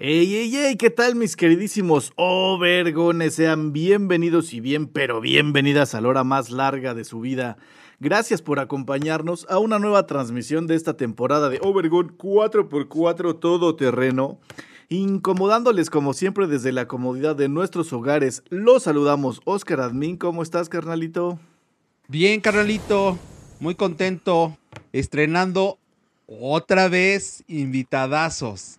Ey, ey, ey, ¿qué tal mis queridísimos Overgones? Sean bienvenidos y bien, pero bienvenidas a la hora más larga de su vida. Gracias por acompañarnos a una nueva transmisión de esta temporada de Overgon 4x4 Todoterreno. Incomodándoles como siempre desde la comodidad de nuestros hogares. Los saludamos, Oscar Admin, ¿cómo estás, carnalito? Bien, carnalito, muy contento, estrenando otra vez invitadazos.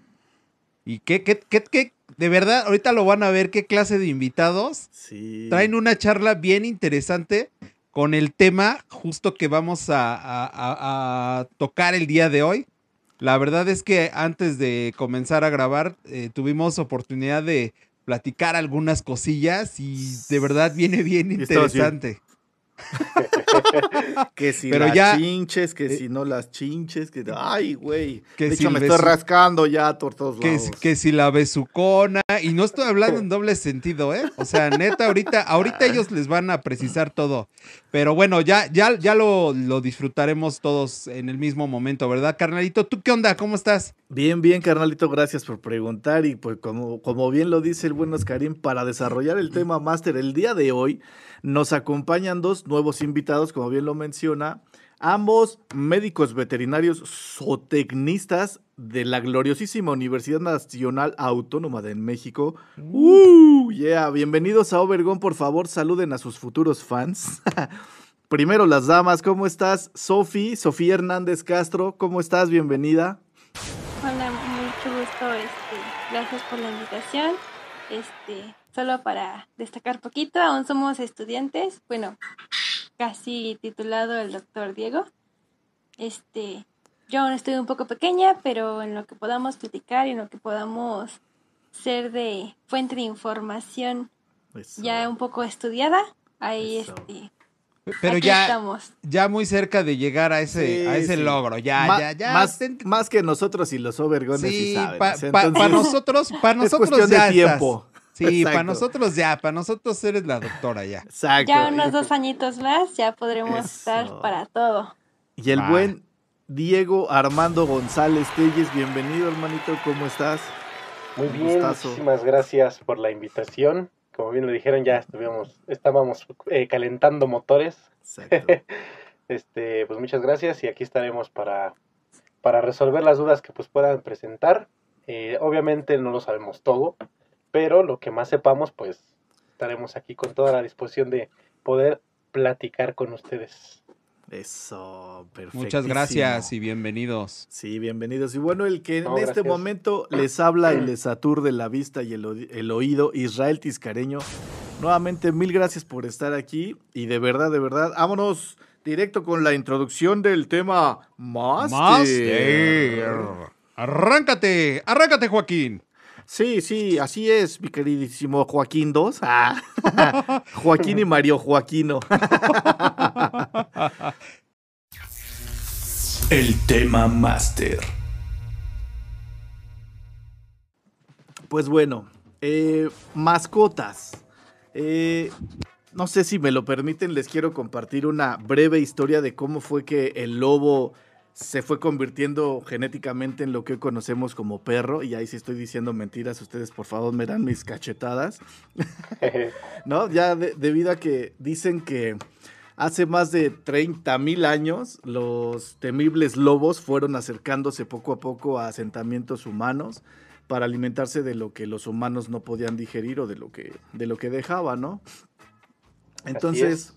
¿Y qué, qué, qué, qué? De verdad, ahorita lo van a ver qué clase de invitados. Sí. Traen una charla bien interesante con el tema justo que vamos a, a- a- a tocar el día de hoy. La verdad es que antes de comenzar a grabar eh, tuvimos oportunidad de platicar algunas cosillas y de verdad viene bien interesante. Que si Pero las ya- chinches, que eh, si no las chinches, que ay, güey. Que De si hecho, me estoy rascando ya por todos Que, lados. si- que si la besucona, y no estoy hablando en doble sentido, ¿eh? O sea, neta, ahorita, ahorita ellos les van a precisar todo. Pero bueno, ya, ya, ya lo, lo disfrutaremos todos en el mismo momento, ¿verdad, carnalito? ¿Tú qué onda? ¿Cómo estás? Bien, bien, carnalito, gracias por preguntar. Y pues como, como bien lo dice el buen Oscarín, para desarrollar el tema máster el día de hoy, nos acompañan dos nuevos invitados, como bien lo menciona, ambos médicos veterinarios zootecnistas de la gloriosísima Universidad Nacional Autónoma de México. ¡Uh! Yeah, bienvenidos a Obergón, por favor, saluden a sus futuros fans. Primero las damas, ¿cómo estás? Sofi, Sofía Hernández Castro, ¿cómo estás? Bienvenida. Hola, mucho gusto, este, gracias por la invitación. Este, solo para destacar poquito, aún somos estudiantes, bueno, casi titulado el doctor Diego. Este, yo aún estoy un poco pequeña, pero en lo que podamos platicar y en lo que podamos ser de fuente de información Eso. ya un poco estudiada, ahí Eso. este, Pero aquí ya, estamos. ya muy cerca de llegar a ese, Sí, a ese sí. logro. Ya, Ma- ya, ya. Más, ten- más que nosotros y los Overgones sí, sí, saben. para nosotros, para es nosotros cuestión ya de tiempo. estás. Sí, para nosotros ya, para nosotros eres la doctora ya. Exacto. Ya unos dos añitos más, ya podremos Eso. estar para todo. Y el buen Diego Armando González Telles, bienvenido hermanito, ¿cómo estás? Muy Un bien, gustazo. muchísimas gracias por la invitación. Como bien lo dijeron, ya estuvimos, estábamos eh, calentando motores. Exacto. Este, pues muchas gracias y aquí estaremos para, para resolver las dudas que pues puedan presentar. Eh, obviamente no lo sabemos todo, pero lo que más sepamos, pues estaremos aquí con toda la disposición de poder platicar con ustedes. Eso, perfecto. Muchas gracias y bienvenidos. Sí, bienvenidos. Y bueno, el que No, en este gracias. momento les habla y les aturde la vista y el oído, Israel Tiscareño. Nuevamente, mil gracias por estar aquí. Y de verdad, de verdad, vámonos directo con la introducción del tema Master. Master. Arráncate, arráncate, Joaquín. Sí, sí, así es, mi queridísimo Joaquín II. Ah. Joaquín y Mario Joaquino. El tema máster. Pues bueno, eh, mascotas. Eh, no sé si me lo permiten, les quiero compartir una breve historia de cómo fue que el lobo se fue convirtiendo genéticamente en lo que hoy conocemos como perro. Y ahí sí estoy diciendo mentiras, ustedes por favor me dan mis cachetadas. ¿no? Ya de- debido a que dicen que hace más de 30 mil años los temibles lobos fueron acercándose poco a poco a asentamientos humanos para alimentarse de lo que los humanos no podían digerir o de lo que, de lo que dejaban, ¿no? Entonces.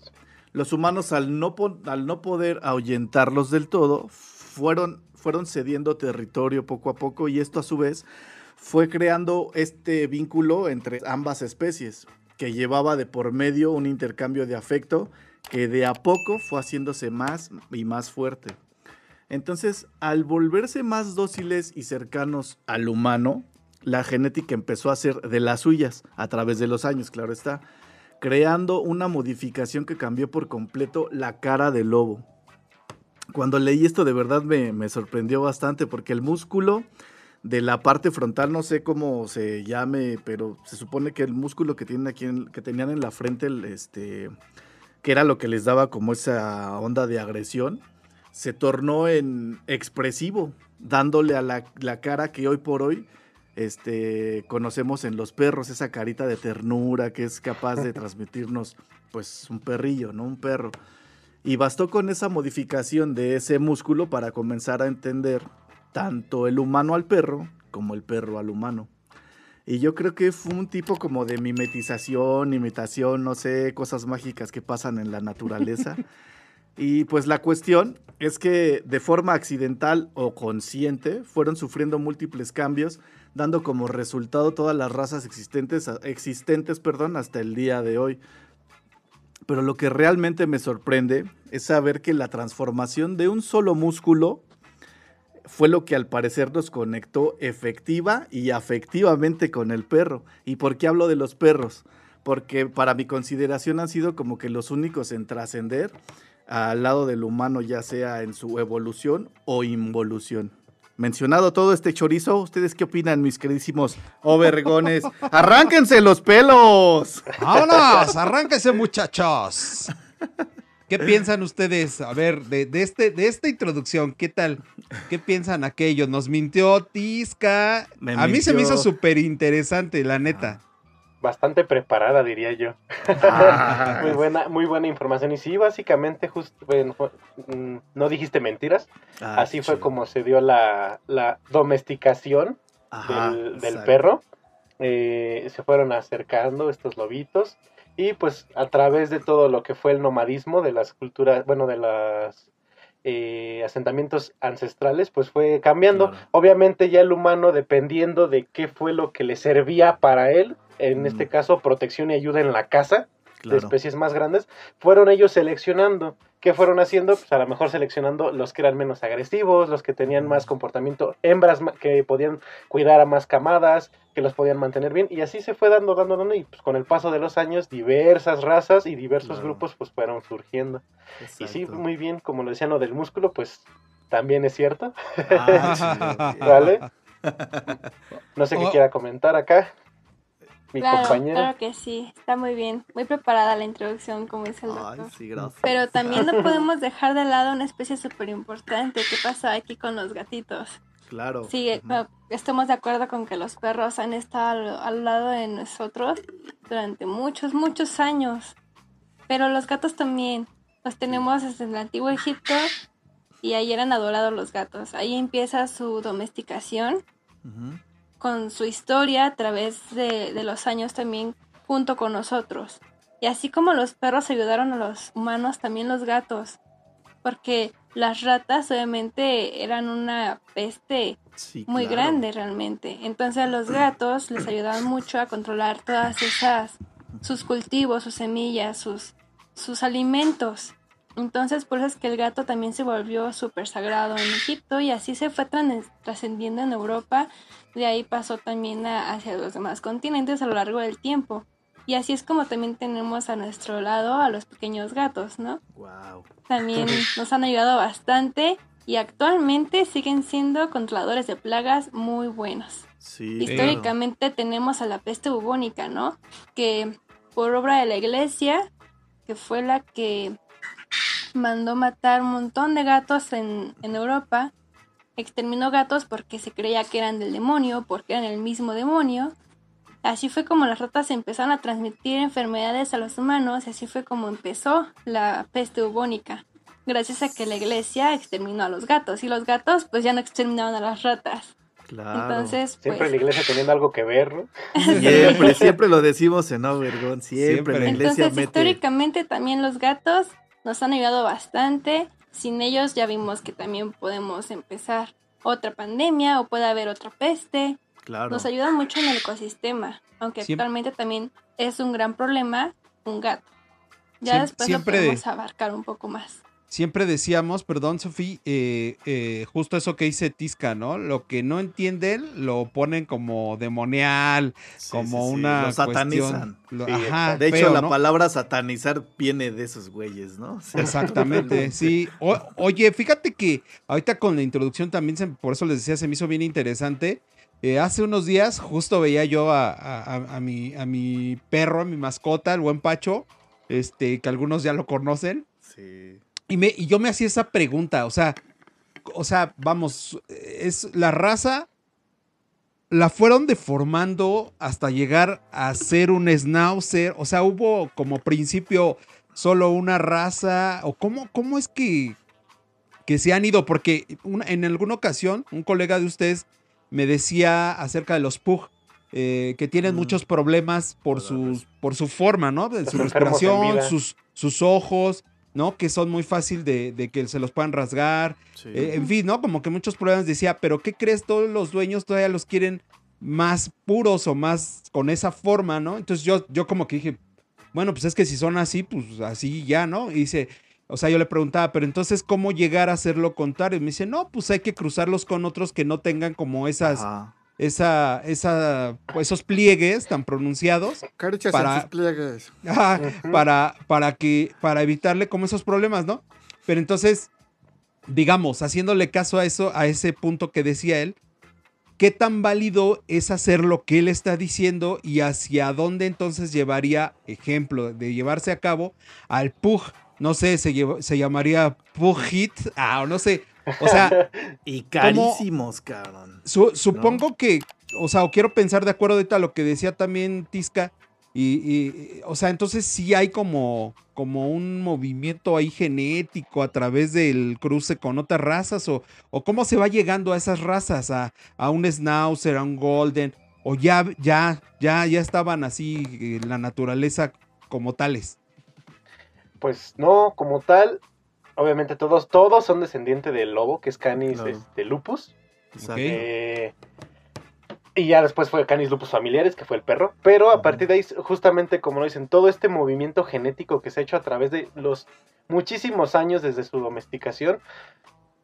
Los humanos al no, poder ahuyentarlos del todo, fueron, fueron cediendo territorio poco a poco y esto a su vez fue creando este vínculo entre ambas especies que llevaba de por medio un intercambio de afecto que de a poco fue haciéndose más y más fuerte. Entonces, al volverse más dóciles y cercanos al humano, la genética empezó a ser de las suyas a través de los años, claro está, creando una modificación que cambió por completo la cara del lobo. Cuando leí esto de verdad me, sorprendió bastante porque el músculo de la parte frontal, no sé cómo se llame, pero se supone que el músculo que tienen aquí, que tenían en la frente, este, que era lo que les daba como esa onda de agresión, se tornó en expresivo, dándole a la cara que hoy por hoy este, conocemos en los perros, esa carita de ternura que es capaz de transmitirnos, pues, un perrillo, ¿no? Un perro. Y bastó con esa modificación de ese músculo para comenzar a entender tanto el humano al perro como el perro al humano. Y yo creo que fue un tipo como de mimetización, imitación, no sé, cosas mágicas que pasan en la naturaleza. y pues la cuestión es que de forma accidental o consciente fueron sufriendo múltiples cambios, dando como resultado todas las razas existentes, existentes perdón, hasta el día de hoy. Pero lo que realmente me sorprende es saber que la transformación de un solo músculo fue lo que al parecer nos conectó efectiva y afectivamente con el perro. ¿Y por qué hablo de los perros? Porque para mi consideración han sido como que los únicos en trascender al lado del humano, ya sea en su evolución o involución. Mencionado todo este chorizo, ¿ustedes qué opinan, mis queridísimos overgones? ¡Arránquense los pelos! ¡Vámonos! ¡Arránquense, muchachos! ¿Qué piensan ustedes? A ver, de, de este, de esta introducción, ¿qué tal? ¿Qué piensan aquello? Nos mintió Tisca. Me A mí se me hizo súper interesante, la neta. Bastante preparada, diría yo. Ah. Muy buena, muy buena información. Y sí, básicamente, justo, bueno, mm, no dijiste mentiras. Ah, Así fue como se dio la, la domesticación Ajá, del, perro. Eh, se fueron acercando estos lobitos. Y pues a través de todo lo que fue el nomadismo de las culturas, bueno, de los asentamientos ancestrales, pues fue cambiando. Claro. Obviamente ya el humano, dependiendo de qué fue lo que le servía para él, en Mm. este caso protección y ayuda en la casa, de especies más grandes, fueron ellos seleccionando. ¿Qué fueron haciendo? Pues a lo mejor seleccionando los que eran menos agresivos, los que tenían más comportamiento, hembras que podían cuidar a más camadas, que los podían mantener bien, y así se fue dando, dando, dando, y pues con el paso de los años, diversas razas y diversos Claro. grupos pues fueron surgiendo. Y sí, muy bien, como lo decían lo del músculo, pues también es cierto, Ah, ¿vale? No sé qué Oh. quiera comentar acá, mi claro, compañero. claro que sí, está muy bien, muy preparada la introducción, como dice el Ay, doctor. sí, gracias. Pero también no podemos dejar de lado una especie súper importante que pasa aquí con los gatitos. Claro. Sí, eh, eh, estamos de acuerdo con que los perros han estado al, al lado de nosotros durante muchos, muchos años. Pero los gatos también. Los tenemos desde el antiguo Egipto y ahí eran adorados los gatos. Ahí empieza su domesticación. Con su historia a través de, de los años también junto con nosotros. Y así como los perros ayudaron a los humanos, también los gatos. Porque las ratas obviamente eran una peste Sí, muy claro. grande realmente. Entonces a los gatos les ayudaban mucho a controlar todas esas, sus cultivos, sus semillas, sus, sus alimentos. Entonces por eso es que el gato también se volvió súper sagrado en Egipto y así se fue trascendiendo en Europa. De ahí pasó también a- hacia los demás continentes a lo largo del tiempo. Y así es como también tenemos a nuestro lado a los pequeños gatos, ¿no? Wow. también nos han ayudado bastante y actualmente siguen siendo controladores de plagas muy buenos. Sí. Históricamente tenemos a la peste bubónica, ¿no? Que por obra de la iglesia, que fue la que mandó matar un montón de gatos en, en Europa, exterminó gatos porque se creía que eran del demonio, porque eran el mismo demonio. Así fue como las ratas empezaron a transmitir enfermedades a los humanos y así fue como empezó la peste bubónica. Gracias a que la iglesia exterminó a los gatos y los gatos pues ya no exterminaban a las ratas. Claro. Entonces, Siempre pues, la iglesia teniendo algo que ver, ¿no? Siempre, siempre lo decimos en Overgon. Siempre, Siempre. la iglesia entonces mete. históricamente también los gatos nos han ayudado bastante. Sin ellos ya vimos que también podemos empezar otra pandemia o puede haber otra peste. Claro. Nos ayudan mucho en el ecosistema, aunque Siempre- actualmente también es un gran problema un gato. Ya después lo podemos abarcar un poco más. Siempre decíamos, perdón, Sofía, eh, eh, justo eso que dice Tisca, ¿no? Lo que no entienden lo ponen como demonial, Sí, como sí, sí, una Lo satanizan. cuestión- lo- Sí, ajá, De hecho, feo, la ¿no? palabra satanizar viene de esos güeyes, ¿no? O sea, Exactamente, sí. O- oye, fíjate que ahorita con la introducción también, se- por eso les decía, se me hizo bien interesante. Eh, hace unos días justo veía yo a, a- a- a mi, a mi perro, a mi mascota, el buen Pacho, este, que algunos ya lo conocen. Sí. Y, me, y yo me hacía esa pregunta, o sea, o sea, vamos, es la raza la fueron deformando hasta llegar a ser un schnauzer, o sea, hubo como principio solo una raza, o cómo, cómo es que, que se han ido, porque una- en alguna ocasión un colega de ustedes me decía acerca de los pug, eh, que tienen Mm. muchos problemas por, sus, por su forma, ¿no? De su respiración, sus, sus ojos, ¿no? Que son muy fácil de, de que se los puedan rasgar. sí. Eh, en fin, ¿no? Como que muchos problemas decía, pero ¿qué crees? Todos los dueños todavía los quieren más puros o más con esa forma, ¿no? Entonces yo, yo como que dije, bueno, pues es que si son así, pues así ya, ¿no? Y dice, o sea, yo le preguntaba, pero entonces, ¿cómo llegar a hacer lo contrario? Y me dice, no, pues hay que cruzarlos con otros que no tengan como esas, Ajá. Esa, esa, esos pliegues tan pronunciados. Para- en sus pliegues. Para, para que, para evitarle como esos problemas, ¿no? Pero entonces, digamos, haciéndole caso a eso, a ese punto que decía él, ¿qué tan válido es hacer lo que él está diciendo y hacia dónde entonces llevaría, ejemplo, de llevarse a cabo al PUG? No sé, se, lleva- se llamaría PUG Hit, ah, no sé. O sea, Y carísimos, cabrón. Su- supongo que, o sea, o quiero pensar de acuerdo ahorita a lo que decía también Tisca, y, y, o sea, entonces sí hay como, como un movimiento ahí genético a través del cruce con otras razas, o, o cómo se va llegando a esas razas, a, a un Schnauzer, a un Golden, o ya, ya, ya, ya estaban así en la naturaleza como tales. Pues no, como tal, obviamente todos, todos son descendientes del lobo, que es Canis Claro. este, lupus. Eh, y ya después fue Canis lupus familiares, que fue el perro. Pero a partir de ahí, justamente como lo dicen, todo este movimiento genético que se ha hecho a través de los muchísimos años desde su domesticación,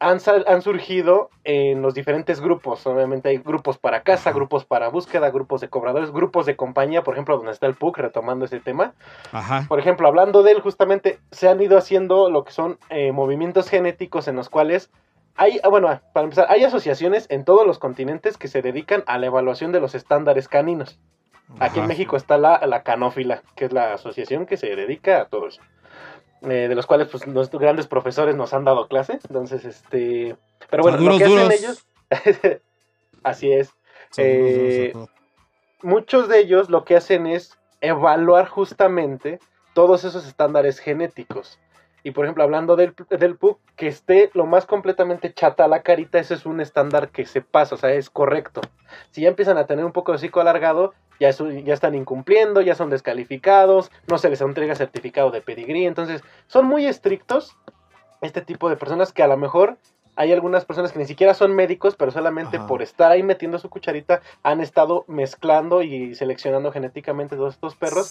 han, han surgido en los diferentes grupos. Obviamente hay grupos para Ajá. grupos para búsqueda, grupos de cobradores, grupos de compañía, por ejemplo, donde está el PUC, retomando ese tema. Ajá. Por ejemplo, hablando de él, justamente se han ido haciendo lo que son eh, movimientos genéticos en los cuales hay, ah, bueno, para empezar, hay asociaciones en todos los continentes que se dedican a la evaluación de los estándares caninos. Aquí en. México está la, la Canófila, que es la asociación que se dedica a todo eso. Eh, de los cuales, pues, nuestros grandes profesores nos han dado clase. Entonces, este. Pero bueno, duros, lo que duros. hacen ellos. así es. Eh, muchos de ellos lo que hacen es evaluar justamente todos esos estándares genéticos. Y por ejemplo, hablando del, del PUC, que esté lo más completamente chata la carita, ese es un estándar que se pasa, o sea, es correcto. Si ya empiezan a tener un poco de hocico alargado, ya, es ya están incumpliendo, ya son descalificados, no se les entrega certificado de pedigrí, entonces son muy estrictos este tipo de personas que a lo mejor hay algunas personas que ni siquiera son médicos, pero solamente Ajá. por estar ahí metiendo su cucharita han estado mezclando y seleccionando genéticamente todos estos perros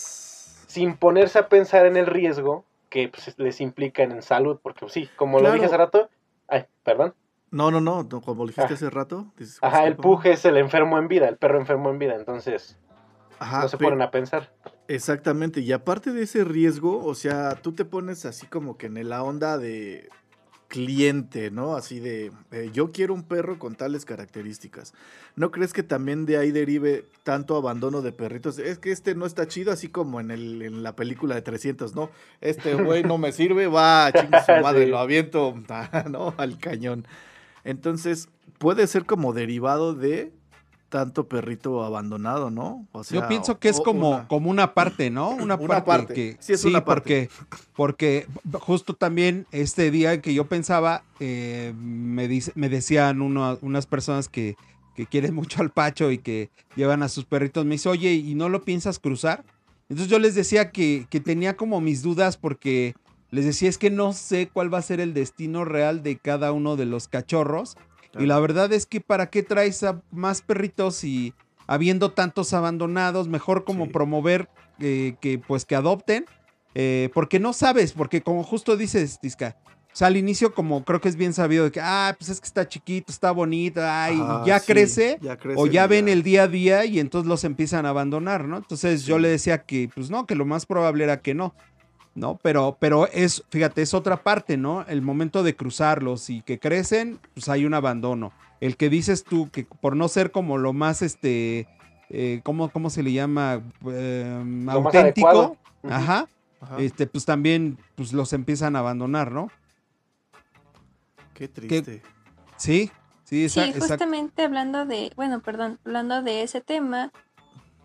sin ponerse a pensar en el riesgo que pues, les implica en salud, porque pues, sí, como lo dije hace rato, ay, perdón, No, no, no, como lo dijiste Ah. hace rato. dices, ajá, el disculpa. puje es el enfermo en vida, el perro enfermo en vida, entonces Ajá, no se ponen a pensar. Exactamente, y aparte de ese riesgo, o sea, tú te pones así como que en la onda de cliente, ¿no? Así de, eh, yo quiero un perro con tales características. ¿No crees que también de ahí derive tanto abandono de perritos? Es que este no está chido, así como en, el, en la película de 300, ¿no? Este güey no me sirve, va, chingue su madre, Sí. lo aviento, ¿no? Al cañón. Entonces, puede ser como derivado de tanto perrito abandonado, ¿no? O Yo pienso que es o- como, una- como una parte, ¿no? Una, Una parte, parte. que Sí, es una parte. Porque, porque justo también este día que yo pensaba, eh, me, dice, me decían uno- unas personas que, que quieren mucho al Pacho y que llevan a sus perritos, me dice, oye, ¿y no lo piensas cruzar? Entonces yo les decía que, que tenía como mis dudas porque les decía, es que no sé cuál va a ser el destino real de cada uno de los cachorros. Y la verdad es que para qué traes a más perritos y habiendo tantos abandonados, mejor como Sí. promover eh, que pues que adopten, eh, porque no sabes, porque como justo dices, Tisca, o sea, al inicio como creo que es bien sabido de que, ah, pues es que está chiquito, está bonito, ay, Ajá, ya, sí, crece, ya o ya ven el día a día y entonces los empiezan a abandonar, ¿no? Entonces yo le decía que, pues no, que lo más probable era que no, ¿no? Pero, pero es, fíjate, es otra parte, ¿no? El momento de cruzarlos y que crecen, pues hay un abandono. El que dices tú que por no ser como lo más, este, eh, ¿cómo, ¿cómo se le llama? Eh, Lo más auténtico. Ajá. Ajá, Este, pues también pues los empiezan a abandonar, ¿no? Qué triste. Sí, sí, esa- Sí, justamente hablando de, bueno, perdón, hablando de ese tema,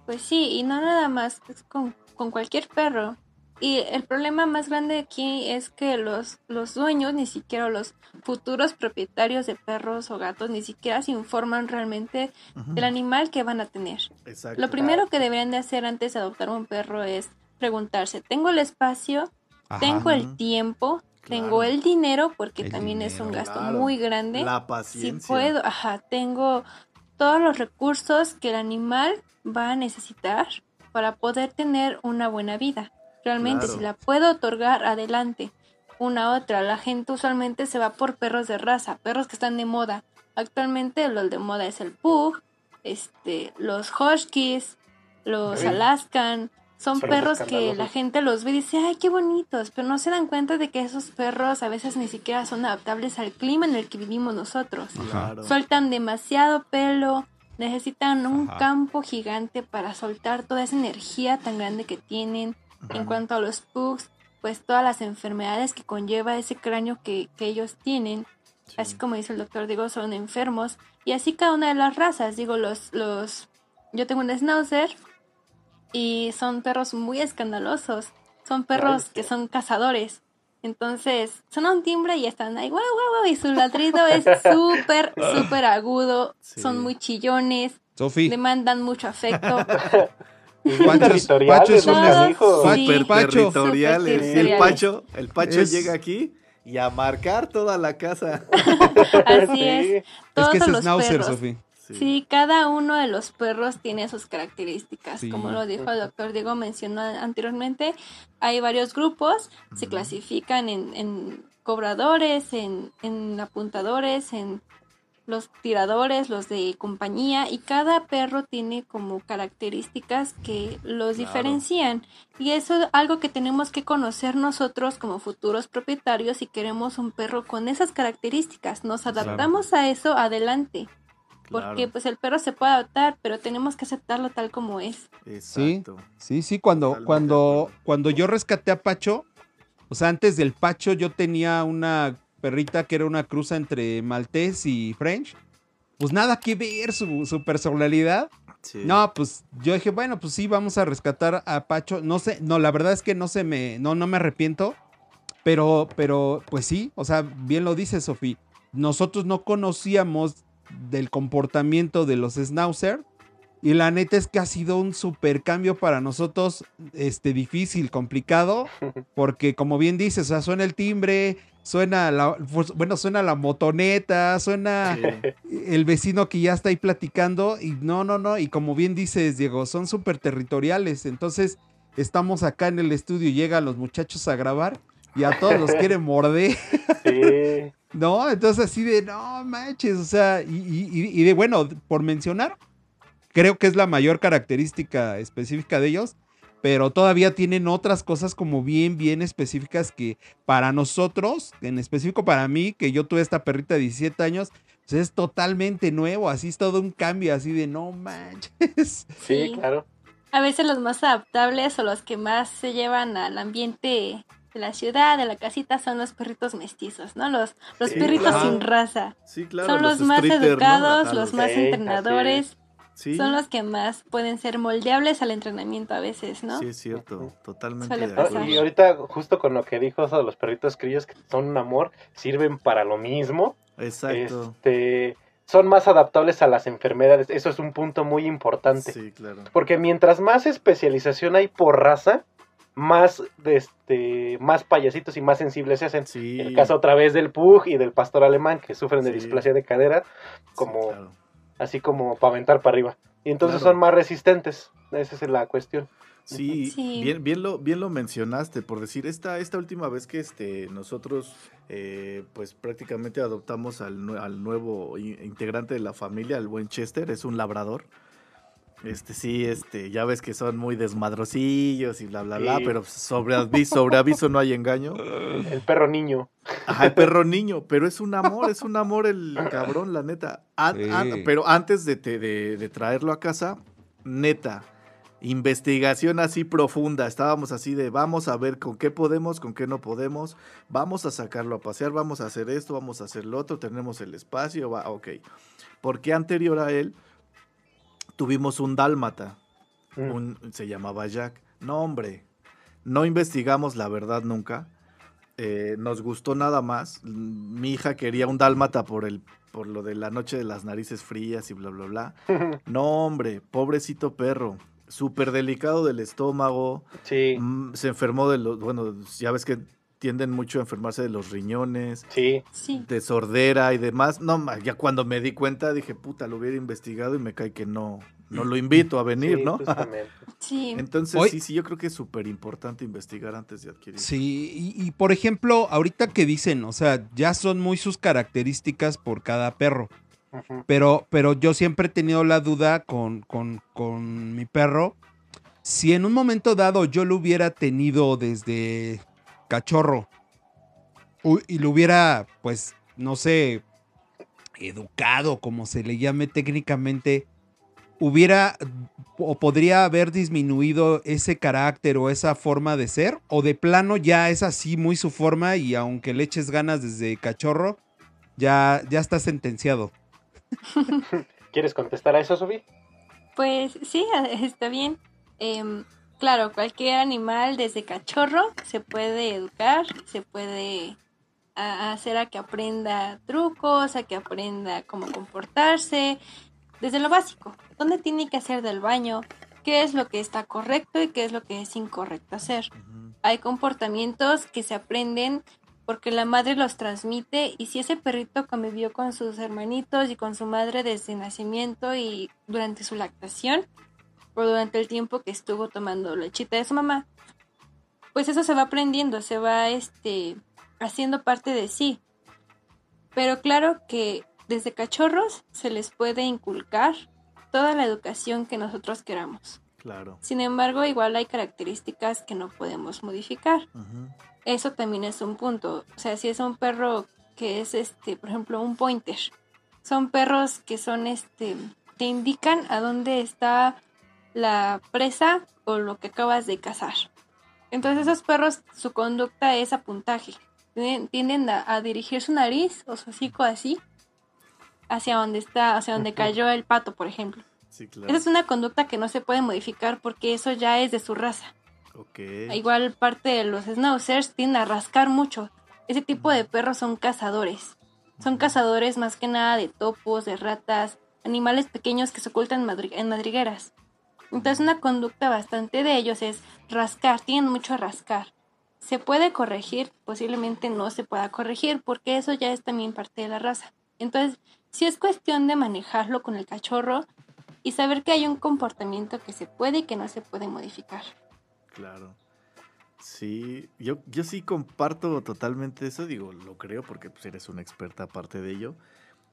pues sí, y no nada más es con, con cualquier perro. Y el problema más grande aquí es que los, los dueños, ni siquiera los futuros propietarios de perros o gatos, ni siquiera se informan realmente del animal que van a tener. Exacto. Lo primero que deberían de hacer antes de adoptar un perro es preguntarse, ¿tengo el espacio? Ajá. ¿Tengo el tiempo? Claro. ¿Tengo el dinero? Porque El también es un gasto claro. muy grande La si paciencia. puedo, ajá, tengo todos los recursos que el animal va a necesitar para poder tener una buena vida. Realmente, Claro. si la puedo otorgar, adelante. Una otra, la gente usualmente se va por perros de raza, perros que están de moda. Actualmente los de moda es el Pug, este, los Huskies, los Sí. Alaskan. Son perros que la gente los ve y dice, ay, qué bonitos, pero no se dan cuenta de que esos perros a veces ni siquiera son adaptables al clima en el que vivimos nosotros. Claro. Sueltan demasiado pelo, necesitan un Ajá. campo gigante para soltar toda esa energía tan grande que tienen. En cuanto a los pugs, pues todas las enfermedades que conlleva ese cráneo que, que ellos tienen, Sí. así como dice el doctor, digo, son enfermos. Y así cada una de las razas, digo, los, los, yo tengo un schnauzer y son perros muy escandalosos. Son perros que son cazadores. Entonces, son un timbre y están ahí, guau, guau, guau, y su ladrido es súper, súper agudo. Sí. Son muy chillones, Sofi, demandan mucho afecto. Pacho- territoriales, Pacho es un-. Super Pacho. territoriales. El. Pacho, el Pacho Es- llega aquí y a marcar toda la casa. Así Sí. es. es Todos que es los Schnauzer. Sofi. Sí. cada uno de los perros tiene sus características. Sí. Como lo dijo el doctor Diego, mencionó anteriormente, hay varios grupos, se clasifican en, en cobradores, en, en apuntadores, en los tiradores, los de compañía, y cada perro tiene como características que los Claro. diferencian. Y eso es algo que tenemos que conocer nosotros como futuros propietarios si queremos un perro con esas características. Nos adaptamos a eso, adelante. Porque Claro, pues el perro se puede adaptar, pero tenemos que aceptarlo tal como es. exacto. Sí, sí, cuando, Totalmente de cuando, acuerdo. cuando yo rescaté a Pacho, o sea, antes del Pacho yo tenía una perrita que era una cruza entre maltés y French. Pues nada que ver su, su personalidad. Sí. No, pues yo dije, bueno, pues sí, vamos a rescatar a Pacho. No sé, no, la verdad es que no se me, no, no me arrepiento. Pero, pero, pues sí, o sea, bien lo dice Sofía. Nosotros no conocíamos del comportamiento de los Schnauzer. Y la neta es que ha sido un super cambio para nosotros, este, difícil, complicado, porque como bien dices, o sea, suena el timbre, suena la, pues, bueno, suena la motoneta, suena Sí. el vecino que ya está ahí platicando y no, no, no, y como bien dices, Diego, son súper territoriales, entonces estamos acá en el estudio llegan los muchachos a grabar y a todos los quieren morder, Sí. ¿no? Entonces así de, no manches, o sea, y, y- y- y de, bueno, por mencionar, creo que es la mayor característica específica de ellos, pero todavía tienen otras cosas como bien, bien específicas que para nosotros, en específico para mí, que yo tuve esta perrita de 17 años, pues es totalmente nuevo, así es todo un cambio, así de no manches. Sí, claro. A veces los más adaptables o los que más se llevan al ambiente de la ciudad, de la casita, son los perritos mestizos, ¿no? Los, los Sí, perritos claro. sin raza. Sí, claro. son los, más educados, los más Sí, entrenadores, Sí, son los que más pueden ser moldeables al entrenamiento a veces, ¿no? sí, es cierto. Totalmente Suele de acuerdo. Y ahorita, justo con lo que dijo eso de los perritos crillos, que son un amor, sirven para lo mismo. Exacto. Este, son más adaptables a las enfermedades. Eso es un punto muy importante. Sí, claro. Porque mientras más especialización hay por raza, más, de este, más payasitos y más sensibles se hacen. Sí. El caso otra vez del Pug y del pastor alemán, que sufren de Sí. displasia de cadera, Sí, como- claro. Así como para aventar para arriba. Y entonces Claro. son más resistentes. Esa es la cuestión. Sí, Sí. Bien, bien, lo, bien lo mencionaste, por decir, esta, esta última vez que este, nosotros eh, pues prácticamente adoptamos al, al nuevo integrante de la familia, el buen Chester, es un labrador. Este sí, este, ya ves que son muy desmadrosillos y bla bla bla, pero sobre aviso, sobre aviso no hay engaño. El perro niño. Ajá, el perro niño, pero es un amor, es un amor el cabrón, la neta. An- Sí. an- pero antes de, te- de- de traerlo a casa, neta, investigación así profunda. Estábamos así de vamos a ver con qué podemos, con qué no podemos. Vamos a sacarlo a pasear, vamos a hacer esto, vamos a hacer lo otro, tenemos el espacio, va, ok. Porque anterior a él tuvimos un dálmata, Mm. un- se llamaba Jack. No, hombre, no investigamos la verdad nunca. Eh, nos gustó nada más. Mi hija quería un dálmata por el por lo de la noche de las narices frías y bla bla bla. No, hombre, pobrecito perro, súper delicado del estómago. Sí, Mm, se enfermó de los, bueno, ya ves que tienden mucho a enfermarse de los riñones, sí. Sí. de sordera y demás. No, ya cuando me di cuenta dije, puta, lo hubiera investigado y me cae que no, no lo invito a venir, sí, ¿no? Sí. Entonces, Hoy- sí, sí, yo creo que es súper importante investigar antes de adquirir. Sí, y, y, por ejemplo, ahorita que dicen, o sea, ya son muy sus características por cada perro. Pero, pero yo siempre he tenido la duda con, con, con mi perro. Si en un momento dado yo lo hubiera tenido desde cachorro y lo hubiera, pues, no sé, educado, como se le llame técnicamente, hubiera o podría haber disminuido ese carácter o esa forma de ser, o de plano ya es así muy su forma y aunque le eches ganas desde cachorro, ya, ya está sentenciado. ¿Quieres contestar a eso, Sofi? Pues sí, está bien. Em, claro, cualquier animal desde cachorro se puede educar, se puede a- hacer a que aprenda trucos, a que aprenda cómo comportarse, desde lo básico, dónde tiene que hacer del baño, qué es lo que está correcto y qué es lo que es incorrecto hacer. Hay comportamientos que se aprenden porque la madre los transmite y si ese perrito convivió con sus hermanitos y con su madre desde nacimiento y durante su lactación o durante el tiempo que estuvo tomando lechita de su mamá, pues eso se va aprendiendo, se va este haciendo parte de sí. Pero claro que desde cachorros se les puede inculcar toda la educación que nosotros queramos. Claro. Sin embargo, igual hay características que no podemos modificar. Eso también es un punto. O sea, si es un perro que es este, por ejemplo, un pointer. Son perros que son este te indican a dónde está la presa o lo que acabas de cazar. Entonces esos perros su conducta es a puntaje. Tienden, a, a dirigir su nariz o su hocico así hacia donde está, hacia donde cayó el pato, por ejemplo. Sí, claro. Esa es una conducta que no se puede modificar porque eso ya es de su raza. Igual parte de los schnauzers tienden a rascar mucho. Ese tipo de perros son cazadores. Son cazadores más que nada de topos, de ratas, animales pequeños que se ocultan en madrigueras. Entonces una conducta bastante de ellos es rascar, tienen mucho a rascar. ¿Se puede corregir? Posiblemente no se pueda corregir porque eso ya es también parte de la raza. Entonces, si es cuestión de manejarlo con el cachorro y saber que hay un comportamiento que se puede y que no se puede modificar. Claro. Sí, yo, yo sí comparto totalmente eso, digo, lo creo porque pues, eres una experta aparte de ello.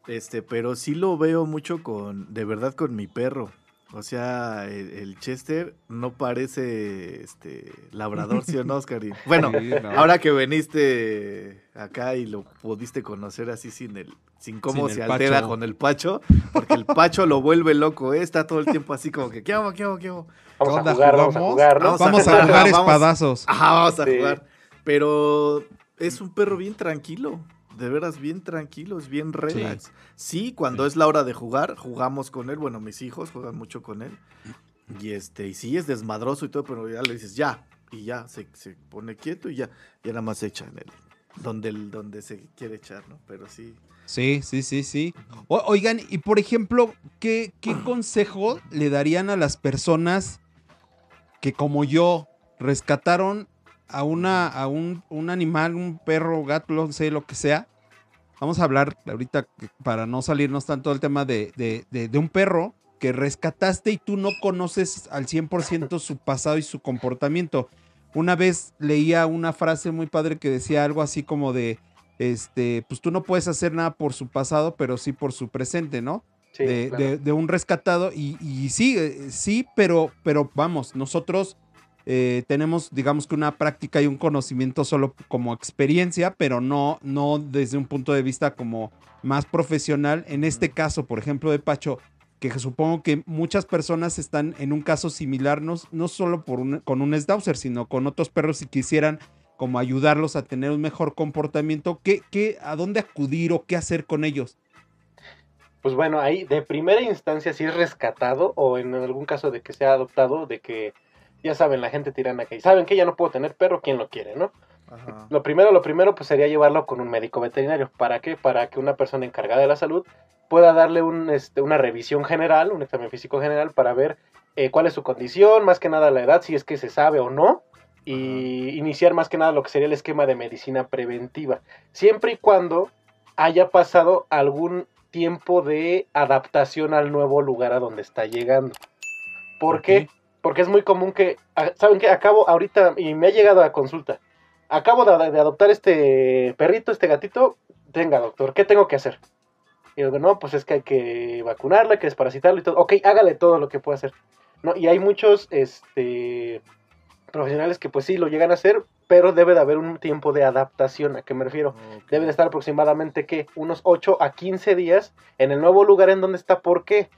Este, pero sí lo veo mucho con, de verdad, con mi perro. O sea, el, el Chester no parece este labrador, ¿sí o no, Oscarín? Bueno, Sí, no. ahora que veniste acá y lo pudiste conocer así sin el, sin cómo Sin se altera Pacho. con el Pacho, porque el Pacho lo vuelve loco, ¿eh? está todo el tiempo así como que, ¿qué hago, qué hago, qué hago? Vamos onda, a jugar, vamos a jugar, ¿no? Vamos a Vamos a jugar, espadazos. Ajá, vamos a Sí. jugar. Pero es un perro bien tranquilo. De veras, bien tranquilo, es bien relax. Sí, cuando Sí. es la hora de jugar, jugamos con él. Bueno, mis hijos juegan mucho con él. Y este, y sí es desmadroso y todo, pero ya le dices ya. Y ya se, se pone quieto y ya, ya nada más se echa en él. Donde, donde se quiere echar, ¿no? Pero sí. Sí, sí, sí, sí. O- oigan, y por ejemplo, ¿qué, ¿qué consejo le darían a las personas que como yo rescataron a una, a un, un animal, un perro, gato, no sé, lo que sea? Vamos a hablar ahorita para no salirnos tanto del tema de, de- de- de un perro que rescataste y tú no conoces al 100% su pasado y su comportamiento. Una vez leía una frase muy padre que decía algo así como de, este, pues tú no puedes hacer nada por su pasado, pero sí por su presente, ¿no? Sí, de, claro. de- de un rescatado y, y sí, eh, sí, pero, pero vamos, nosotros eh, tenemos, digamos que una práctica y un conocimiento solo como experiencia, pero no, no desde un punto de vista como más profesional. En este caso, por ejemplo, de Pacho, que supongo que muchas personas están en un caso similar, no, no solo por un- con un Schnauzer, sino con otros perros y quisieran como ayudarlos a tener un mejor comportamiento, ¿qué, qué, ¿a dónde acudir o qué hacer con ellos? Pues bueno, ahí de primera instancia si es rescatado o en algún caso de que sea adoptado, de que ya saben, la gente tirana que saben que ya no puedo tener perro, ¿quién lo quiere, no? Ajá. Lo primero, lo primero pues sería llevarlo con un médico veterinario. ¿Para qué? Para que una persona encargada de la salud pueda darle un, este, una revisión general, un examen físico general para ver eh, cuál es su condición, más que nada la edad, si es que se sabe o no, y iniciar más que nada lo que sería el esquema de medicina preventiva, siempre y cuando haya pasado algún tiempo de adaptación al nuevo lugar a donde está llegando. ¿Por qué? Porque es muy común que, ah, ¿saben qué? Acabo ahorita, y me ha llegado a consulta, acabo de, de adoptar este perrito, este gatito, venga doctor, ¿qué tengo que hacer? Y digo, no, pues es que hay que vacunarlo, hay que desparasitarlo y todo. Ok, hágale todo lo que pueda hacer. ¿no? Y hay muchos este, profesionales que pues sí lo llegan a hacer, pero debe de haber un tiempo de adaptación. ¿A qué me refiero? Ok. Debe de estar aproximadamente, ¿qué? Unos 8 a 15 días en el nuevo lugar en donde está. ¿Por qué?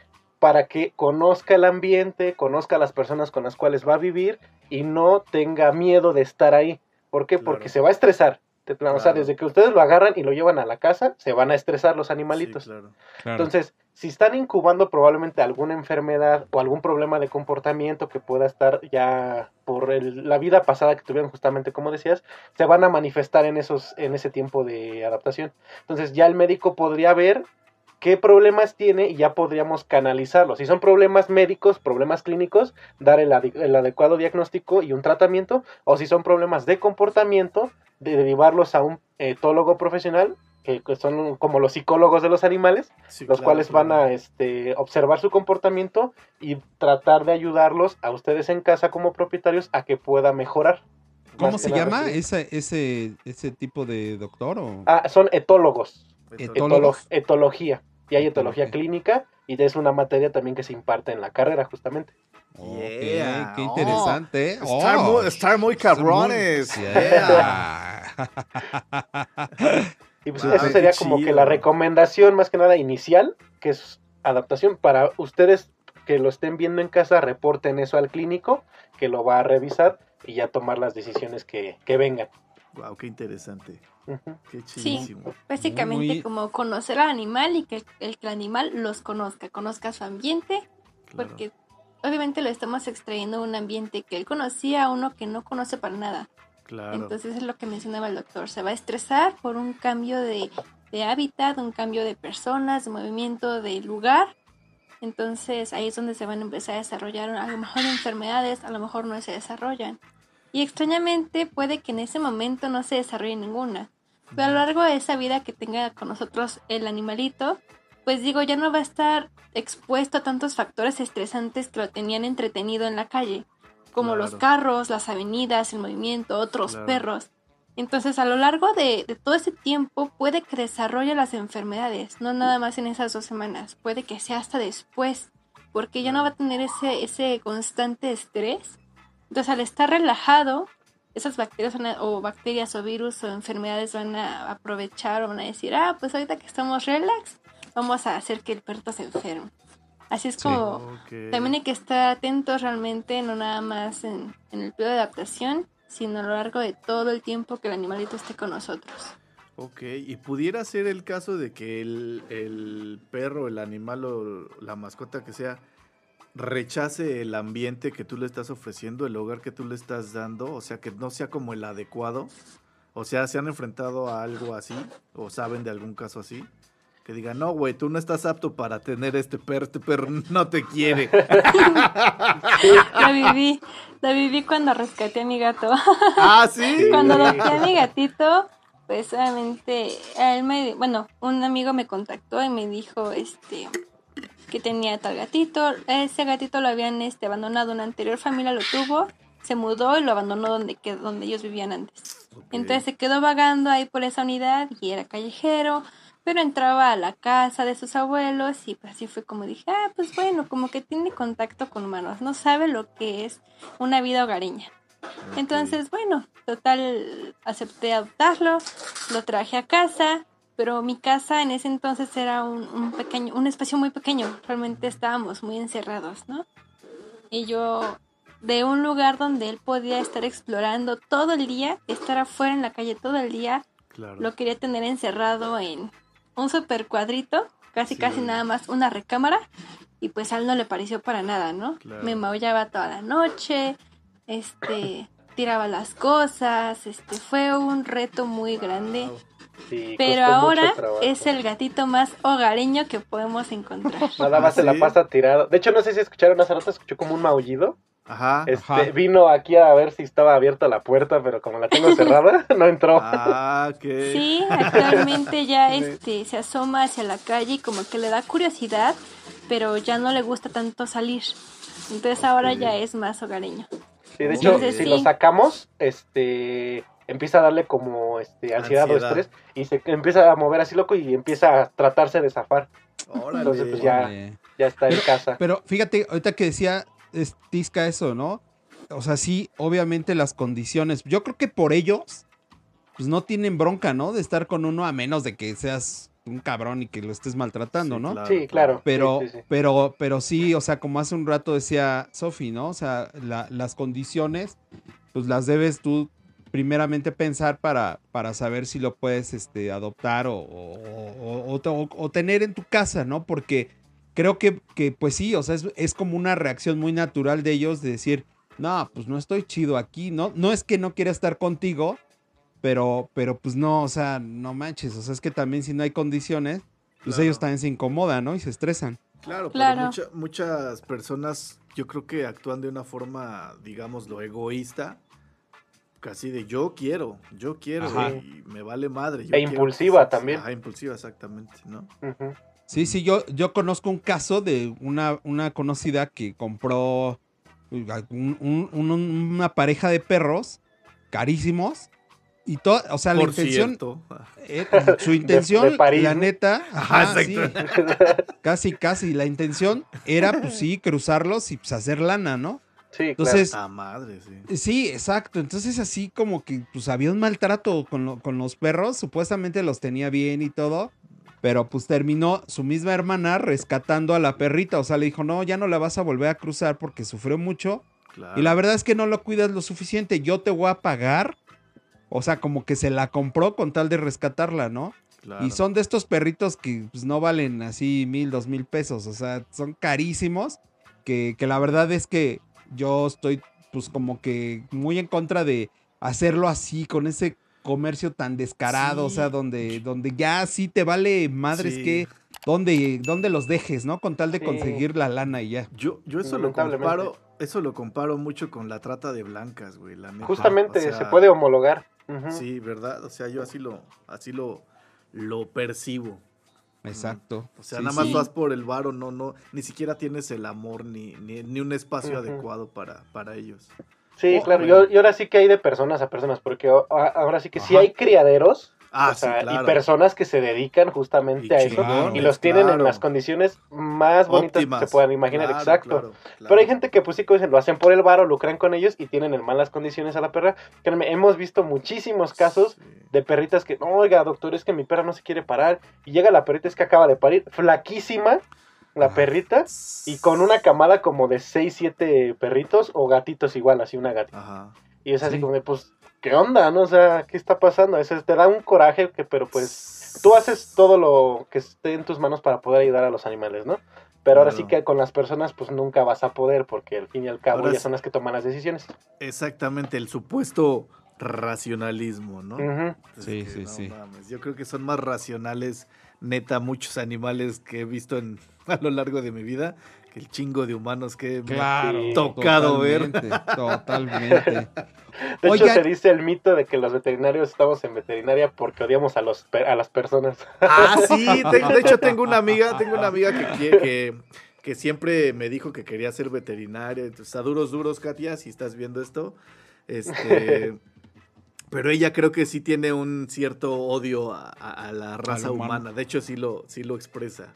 Para que conozca el ambiente, conozca a las personas con las cuales va a vivir y no tenga miedo de estar ahí. ¿Por qué? Porque se va a estresar. O sea, desde que ustedes lo agarran y lo llevan a la casa, se van a estresar los Sí, animalitos. claro. Entonces, si están incubando probablemente alguna enfermedad o algún problema de comportamiento que pueda estar ya por el- la vida pasada que tuvieron justamente como decías, se van a manifestar en esos en ese tiempo de adaptación. Entonces, ya el médico podría ver qué problemas tiene y ya podríamos canalizarlos. Si son problemas médicos, problemas clínicos, dar el, adecuado diagnóstico y un tratamiento, o si son problemas de comportamiento, de derivarlos a un etólogo profesional, que que son como los psicólogos de los animales, Sí, los claro, cuales van claro. a este, observar su comportamiento y tratar de ayudarlos a ustedes en casa como propietarios a que pueda mejorar. ¿Cómo se llama ese, ese, ese tipo de doctor? O... Ah, son etólogos, ¿Etólogos? etolo- etología. Y hay etología clínica y es una materia también que se imparte en la carrera justamente. Qué Oh. interesante. Estar, Oh, muy, estar muy cabrones. muy- Yeah. Y pues Wow, eso sería como chido. que la recomendación más que nada inicial, que es adaptación para ustedes que lo estén viendo en casa, reporten eso al clínico, que lo va a revisar y ya tomar las decisiones que, que vengan. Wow, qué interesante. Qué chidísimo. Básicamente Muy- como conocer al animal y que el, el que el animal los conozca, conozca su ambiente, Claro. porque obviamente lo estamos extrayendo de un ambiente que él conocía a uno que no conoce para nada. Claro. Entonces es lo que mencionaba el doctor, se va a estresar por un cambio de, de hábitat, un cambio de personas, de movimiento, de lugar. Entonces ahí es donde se van a empezar a desarrollar a lo mejor enfermedades, a lo mejor no se desarrollan. Y extrañamente puede que en ese momento no se desarrolle ninguna. Pero a lo largo de esa vida que tenga con nosotros el animalito, pues digo, ya no va a estar expuesto a tantos factores estresantes que lo tenían entretenido en la calle, como los carros, las avenidas, el movimiento, otros Claro. perros. Entonces, a lo largo de, de todo ese tiempo, puede que desarrolle las enfermedades, no nada más en esas dos semanas, puede que sea hasta después, porque ya no va a tener ese, ese constante estrés. Entonces, al estar relajado, esas bacterias van a- o bacterias o virus o enfermedades van a aprovechar o van a decir, ah, pues ahorita que estamos relax, vamos a hacer que el perrito se enferme. Así es Sí. como también hay que estar atentos realmente, no nada más en, en el periodo de adaptación, sino a lo largo de todo el tiempo que el animalito esté con nosotros. Ok, y pudiera ser el caso de que el, el perro, el animal o la mascota que sea rechace el ambiente que tú le estás ofreciendo, el hogar que tú le estás dando, o sea, que no sea como el adecuado. O sea, ¿se han enfrentado a algo así? ¿O saben de algún caso así? Que digan, no, güey, tú no estás apto para tener este perro, este perro no te quiere. La viví, la viví cuando rescaté a mi gato. ah, sí. Cuando adopté a mi gatito, pues obviamente, él me, bueno, un amigo me contactó y me dijo, este, que tenía tal gatito. Ese gatito lo habían este, abandonado, una anterior familia lo tuvo, se mudó y lo abandonó donde, que- donde ellos vivían antes. Entonces se quedó vagando ahí por esa unidad y era callejero, pero entraba a la casa de sus abuelos y pues así fue como dije, ah, pues bueno, como que tiene contacto con humanos, no sabe lo que es una vida hogareña. Entonces, bueno, total, acepté adoptarlo, lo traje a casa, pero mi casa en ese entonces era un, un pequeño, un espacio muy pequeño, realmente estábamos muy encerrados, ¿no? Y yo, de un lugar donde él podía estar explorando todo el día, estar afuera en la calle todo el día, Claro. lo quería tener encerrado en un super cuadrito, casi Sí. casi nada más una recámara, y pues a él no le pareció para nada, ¿no? Claro. Me maullaba toda la noche, este, tiraba las cosas, este, fue un reto muy grande, Sí, pero ahora es el gatito más hogareño que podemos encontrar. Nada más ¿Ah, se la pasa tirado. De hecho, no sé si escucharon hace rato, escuchó como un maullido. Ajá. Este, Ajá. vino aquí a ver si estaba abierta la puerta, pero como la tengo cerrada, no entró. Ah, ok. Sí, actualmente ya este se asoma hacia la calle y como que le da curiosidad, pero ya no le gusta tanto salir. Entonces ahora ya es más hogareño. Sí, de hecho, Entonces, si sí. lo sacamos, este empieza a darle como este ansiedad, o estrés y se empieza a mover así loco y empieza a tratarse de zafar. Órale. Entonces, pues, ya. Ya está en casa. Pero fíjate, ahorita que decía es- Tisca eso, ¿no? O sea, sí, obviamente las condiciones. Yo creo que por ellos, pues no tienen bronca, ¿no? De estar con uno a menos de que seas un cabrón y que lo estés maltratando, Sí, ¿no? claro, Sí, claro. Pero, Sí, sí, sí. pero, pero sí, o sea, como hace un rato decía Sofi, ¿no? O sea, la- las condiciones, pues las debes tú primeramente pensar para, para saber si lo puedes este, adoptar o, o- o- o- o- o tener en tu casa, ¿no? Porque creo que, que, pues sí, o sea, es, es como una reacción muy natural de ellos de decir, no, pues no estoy chido aquí, ¿no? No es que no quiera estar contigo, pero, pero pues no, o sea, no manches, o sea, es que también si no hay condiciones, pues Claro. ellos también se incomodan, ¿no? Y se estresan. Claro, Claro. pero mucha- muchas personas yo creo que actúan de una forma, digámoslo, egoísta. Casi de yo quiero, yo quiero Ajá. y me vale madre. yo E quiero impulsiva también. Ajá, impulsiva, exactamente, ¿no? Sí, sí, yo, yo conozco un caso de una, una conocida que compró un- un- un- una pareja de perros carísimos y todo, o sea, la intención, eh, su intención, de París, la neta, Ajá, sí, casi, casi, la intención era, pues sí, cruzarlos y pues hacer lana, ¿no? Sí, Entonces, Ah, madre, sí. Sí, exacto. Entonces así como que pues había un maltrato con, lo- con los perros, supuestamente los tenía bien y todo, pero pues terminó su misma hermana rescatando a la perrita, o sea, le dijo, no, ya no la vas a volver a cruzar porque sufrió mucho Claro. y la verdad es que no lo cuidas lo suficiente, yo te voy a pagar, o sea, como que se la compró con tal de rescatarla, ¿no? claro. Y son de estos perritos que pues, no valen así mil, dos mil pesos. O sea, son carísimos. Que, que la verdad es que yo estoy pues como que muy en contra de hacerlo así, con ese comercio tan descarado. O sea, donde, donde ya sí te vale madres Sí. que donde, donde los dejes, ¿no? Con tal de Sí. conseguir la lana y ya. Yo, yo eso lo comparo, eso lo comparo mucho con la trata de blancas, güey. La. Justamente O sea, se puede homologar. Sí, ¿verdad? O sea, yo así lo, así lo, lo percibo. Exacto. O sea, Sí, nada más sí. vas por el varo, no, no, ni siquiera tienes el amor ni, ni, ni un espacio adecuado para, para ellos. Sí, Oh, claro. Y, bueno. y ahora sí que hay de personas a personas, porque ahora sí que sí Ajá. hay criaderos Ah, o sea, sí, claro. y personas que se dedican justamente Y a eso y los tienen en las condiciones más bonitas Óptimas. que se puedan imaginar, exacto. Pero hay gente que pues sí como dicen, lo hacen por el bar o lucran con ellos y tienen en malas condiciones a la perra. Créanme, hemos visto muchísimos casos Sí. de perritas que, no, oiga, doctor, es que mi perra no se quiere parar. Y llega la perrita, es que acaba de parir, flaquísima, la Ah. perrita, y con una camada como de 6, 7 perritos o gatitos igual, así una gatita. Ajá. Y es así Sí. como de, pues, ¿qué onda? ¿No? O sea, ¿qué está pasando? Eso te da un coraje, que, pero pues tú haces todo lo que esté en tus manos para poder ayudar a los animales, ¿no? Pero ahora sí que con las personas, pues nunca vas a poder, porque al fin y al cabo Ahora ellas sí. son las que toman las decisiones. Exactamente, el supuesto racionalismo, ¿no? Es Sí, que, sí, no sí. mames, Yo creo que son más racionales, neta, muchos animales que he visto en, a lo largo de mi vida que el chingo de humanos que me-. Sí. Tocado ver. totalmente, Totalmente. De Oigan. hecho, se dice el mito de que los veterinarios estamos en veterinaria porque odiamos a, los, a las personas. Ah, sí, de hecho tengo una amiga, tengo una amiga que, quiere- que, que siempre me dijo que quería ser veterinaria. Entonces, a duros, duros, Katia, si estás viendo esto. Este, pero ella creo que sí tiene un cierto odio a, a- a la raza humana. De hecho, sí lo, sí lo expresa.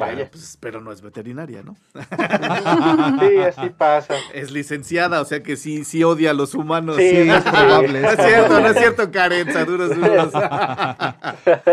Vaya. Pero, pues, pero no es veterinaria, ¿no? Sí, así pasa. Es licenciada, o sea que sí, sí odia a los humanos. Sí, Sí, es probable. No es cierto, no es cierto, Karen, a duros, duros.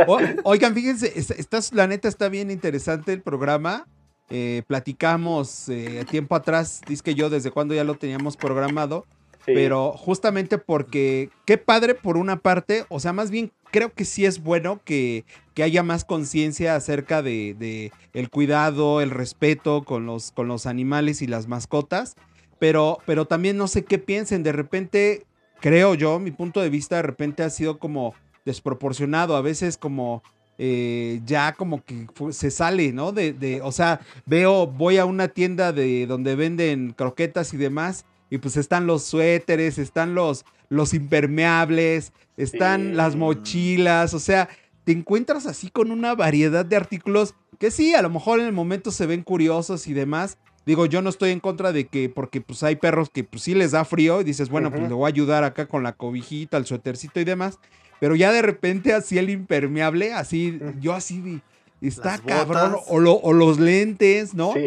O- oigan, fíjense, es- estás, la neta está bien interesante el programa. Eh, platicamos eh, tiempo atrás, dice que yo desde cuando ya lo teníamos programado, Pero justamente porque qué padre por una parte, o sea, más bien creo que sí es bueno que, que haya más conciencia acerca de, de el cuidado, el respeto con los, con los animales y las mascotas, pero, pero también no sé qué piensen, de repente, creo yo, mi punto de vista de repente ha sido como desproporcionado, a veces como eh, ya como que se sale, ¿no? De, de, o sea, veo, voy a una tienda de donde venden croquetas y demás, y pues están los suéteres, están los, los impermeables, están Sí. las mochilas, o sea, te encuentras así con una variedad de artículos que sí, a lo mejor en el momento se ven curiosos y demás. Digo, yo no estoy en contra de que, porque pues hay perros que pues sí les da frío y dices, bueno, pues le voy a ayudar acá con la cobijita, el suétercito y demás. Pero ya de repente así el impermeable, así, yo así vi, está cabrón, botas. o, lo- o los lentes, ¿no? Sí.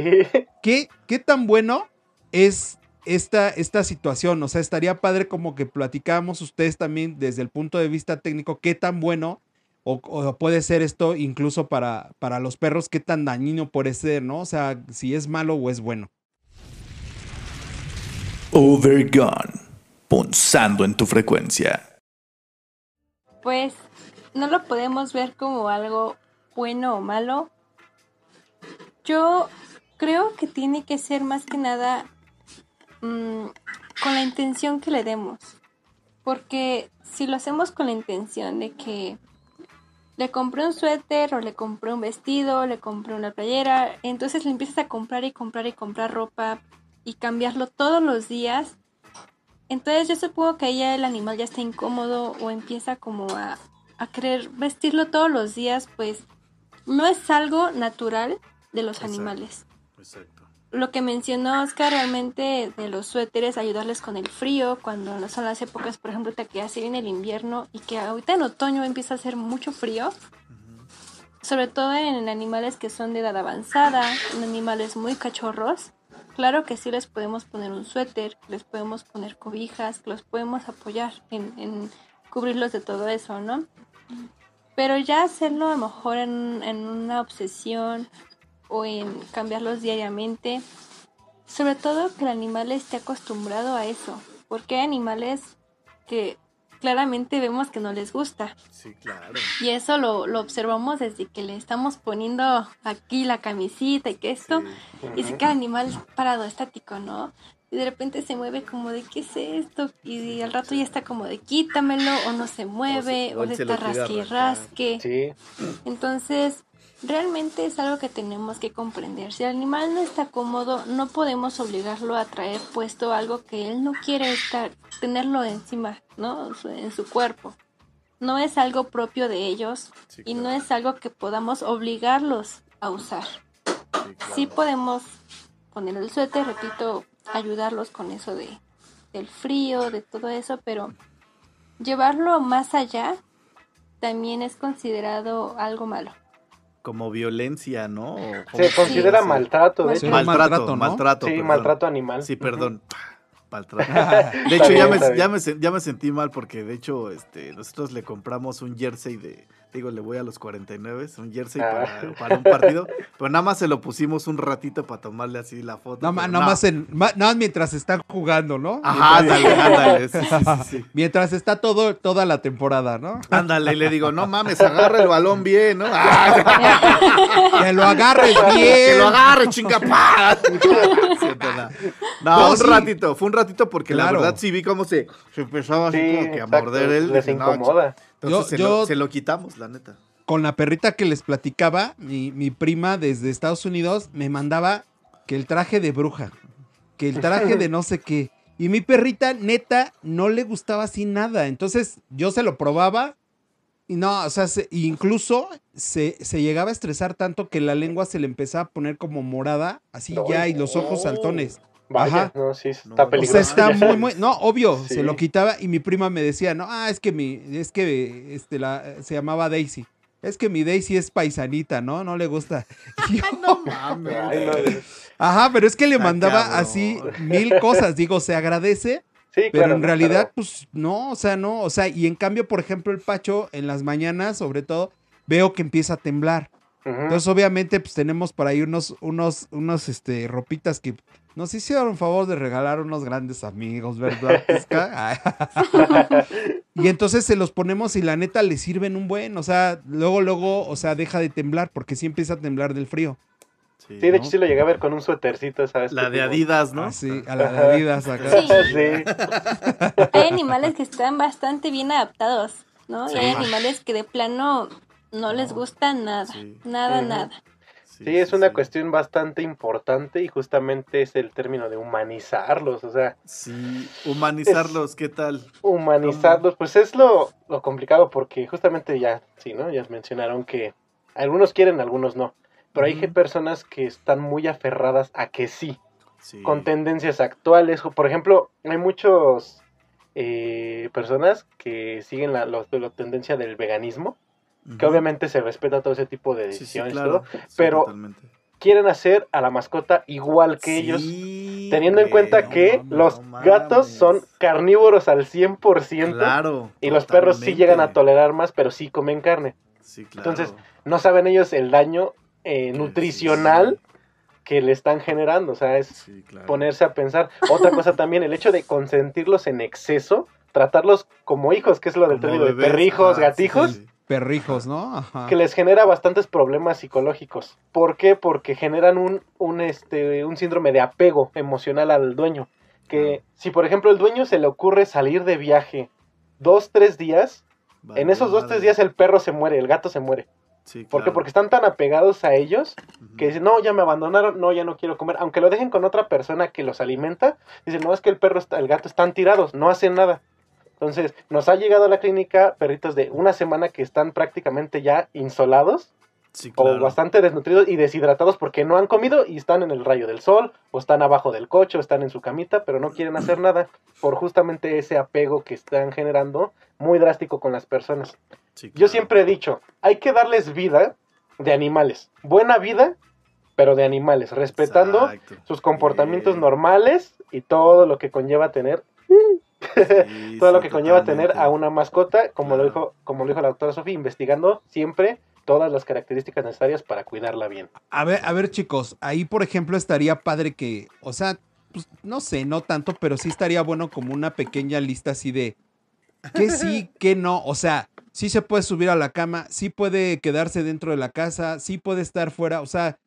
¿Qué, ¿Qué tan bueno es esta, esta situación? O sea, estaría padre como que platicamos ustedes también desde el punto de vista técnico, qué tan bueno o, o puede ser esto incluso para, para los perros, qué tan dañino puede ser, ¿no? O sea, si es malo o es bueno. Overgone. Punzando en tu frecuencia. Pues no lo podemos ver como algo bueno o malo. Yo creo que tiene que ser más que nada mm, con la intención que le demos. Porque si lo hacemos con la intención de que le compré un suéter o le compré un vestido, le compré una playera, entonces le empiezas a comprar y comprar y comprar ropa y cambiarlo todos los días. Entonces yo supongo que ahí ya el animal ya está incómodo o empieza como a, a querer vestirlo todos los días, pues no es algo natural de los Exacto. animales. Exacto. Lo que mencionó Oscar realmente de los suéteres, ayudarles con el frío, cuando son las épocas, por ejemplo, que ya se viene el invierno y que ahorita en otoño empieza a hacer mucho frío, sobre todo en animales que son de edad avanzada, en animales muy cachorros. Claro que sí les podemos poner un suéter, les podemos poner cobijas, que los podemos apoyar en, en cubrirlos de todo eso, ¿no? Pero ya hacerlo a lo mejor en, en una obsesión o en cambiarlos diariamente, sobre todo que el animal esté acostumbrado a eso, porque hay animales que claramente vemos que no les gusta. Sí, claro. Y eso lo, lo observamos desde que le estamos poniendo aquí la camisita y que esto, Sí. y se queda el animal parado, estático, ¿no? Y de repente se mueve como de, ¿qué es esto? Y al rato ya está como de, quítamelo, o no se mueve, O o, se- o se se está rasque y rasque. Sí. Entonces, realmente es algo que tenemos que comprender. Si el animal no está cómodo, no podemos obligarlo a traer puesto algo que él no quiere estar, tenerlo encima, ¿no? En su cuerpo. No es algo propio de ellos Sí, y no es algo que podamos obligarlos a usar. Sí, claro. Sí podemos poner el suéter, repito, ayudarlos con eso de del frío, de todo eso, pero llevarlo más allá también es considerado algo malo. Como violencia, ¿no? O Se considera Sí. maltrato, de Sí, hecho. Maltrato, maltrato, ¿no? maltrato. Sí, perdón. maltrato animal. Sí, perdón. Maltrato. De hecho, ya, me, ya me sentí mal porque, de hecho, este, nosotros le compramos un jersey de, Digo, le voy a los 49, es un jersey Ah. para, para un partido. Pero nada más se lo pusimos un ratito para tomarle así la foto. No, nada no. más en- ma- nada más mientras están jugando, ¿no? Ajá, ándale, ándale. Sí, sí, sí, sí. Mientras está todo, toda la temporada, ¿no? Ándale, y le digo, no mames, agarra el balón bien, ¿no? Ah, Que lo agarres bien. que lo agarre, chinga. ¡pah! Siento nada. No, No, un sí. ratito, fue un ratito porque la verdad sí vi cómo se, se empezaba así Sí, como que a exacto, morder él. les no, incomoda. Entonces Yo- se, yo- Lo, se lo quitamos, la neta. Con la perrita que les platicaba, mi, mi prima desde Estados Unidos me mandaba que el traje de bruja, que el traje de no sé qué. Y mi perrita, neta, no le gustaba así nada. Entonces yo se lo probaba y no, o sea, se- incluso se, se llegaba a estresar tanto que la lengua se le empezaba a poner como morada, así No, ya, y los ojos no. saltones. Vaya, Ajá. no, sí, está No, o O sea, peligroso. está muy, muy. No, obvio, Sí. se lo quitaba y mi prima me decía, no, ah, es que mi, es que este, la, se llamaba Daisy. Es que mi Daisy es paisanita, ¿no? No le gusta. Y yo, No mames. Ay, no, Ajá, pero es que le mandaba cabrón. así mil cosas. Digo, se agradece, sí, pero claro, en realidad, pues no, o sea, no. O sea, y en cambio, por ejemplo, el Pacho en las mañanas, sobre todo, veo que empieza a temblar. Entonces, obviamente, pues tenemos por ahí unos, unos, unos, este, ropitas que nos hicieron favor de regalar unos grandes amigos, ¿verdad? Y entonces se los ponemos y la neta le sirven un buen, o sea, luego, luego, o sea, deja de temblar porque sí empieza a temblar del frío. Sí, Sí, de ¿no? hecho sí lo llegué a ver con un suétercito, ¿sabes? La de Adidas, ¿no? Así, a la de Adidas acá. Sí. Sí, Hay animales que están bastante bien adaptados, ¿no? Y hay Sí. animales que de plano no les gusta nada, Sí. nada, nada. Sí, es una sí. cuestión bastante importante y justamente es el término de humanizarlos, o sea, Sí, humanizarlos, ¿qué tal? humanizarlos, pues es lo, lo complicado porque justamente ya, sí, ¿no? Ya mencionaron que algunos quieren, algunos no, pero hay Ujú. personas que están muy aferradas a que sí, Sí. con tendencias actuales. Por ejemplo, hay muchos eh, personas que siguen la, los- la tendencia del veganismo, que obviamente se respeta todo ese tipo de Sí, sí, decisiones, claro. todo, Sí, pero totalmente. quieren hacer a la mascota igual que ellos, Sí, teniendo en cuenta no que mames, los no gatos son carnívoros al 100%. Claro. Y los perros sí llegan a tolerar más, pero sí comen carne. Sí, claro. Entonces, No saben ellos el daño eh, nutricional que le están generando. O sea, es Sí, claro. ponerse a pensar. Otra cosa también, el hecho de consentirlos en exceso, tratarlos como hijos, que es lo del término de perrijos, gatijos, sí, sí. Perrijos, ¿no? Ajá. que les genera bastantes problemas psicológicos. ¿Por qué? Porque generan un, un, este, un síndrome de apego emocional al dueño. Que si, por ejemplo, el dueño se le ocurre salir de viaje dos, tres días, Vale, en esos dos, tres días el perro se muere, el gato se muere. Sí, ¿Por qué? Porque están tan apegados a ellos que dicen, no, ya me abandonaron, no, ya no quiero comer. Aunque lo dejen con otra persona que los alimenta, dicen, no, es que el perro, está, el gato están tirados, no hacen nada. Entonces, nos ha llegado a la clínica perritos de una semana que están prácticamente ya insolados Sí, o bastante desnutridos y deshidratados porque no han comido y están en el rayo del sol o están abajo del coche o están en su camita, pero no quieren hacer nada por justamente ese apego que están generando muy drástico con las personas. Sí, Yo siempre he dicho, hay que darles vida de animales. Buena vida, pero de animales, respetando Exacto. sus comportamientos normales y todo lo que conlleva tener, Sí, todo lo que conlleva tener a una mascota, como lo dijo, como lo dijo la doctora Sofía, investigando siempre todas las características necesarias para cuidarla bien. A ver, a ver, chicos, ahí por ejemplo estaría padre que, o sea, pues no sé, no tanto, pero sí estaría bueno como una pequeña lista así de qué sí, qué no. O sea, sí se puede subir a la cama, sí puede quedarse dentro de la casa, sí puede estar fuera, o sea,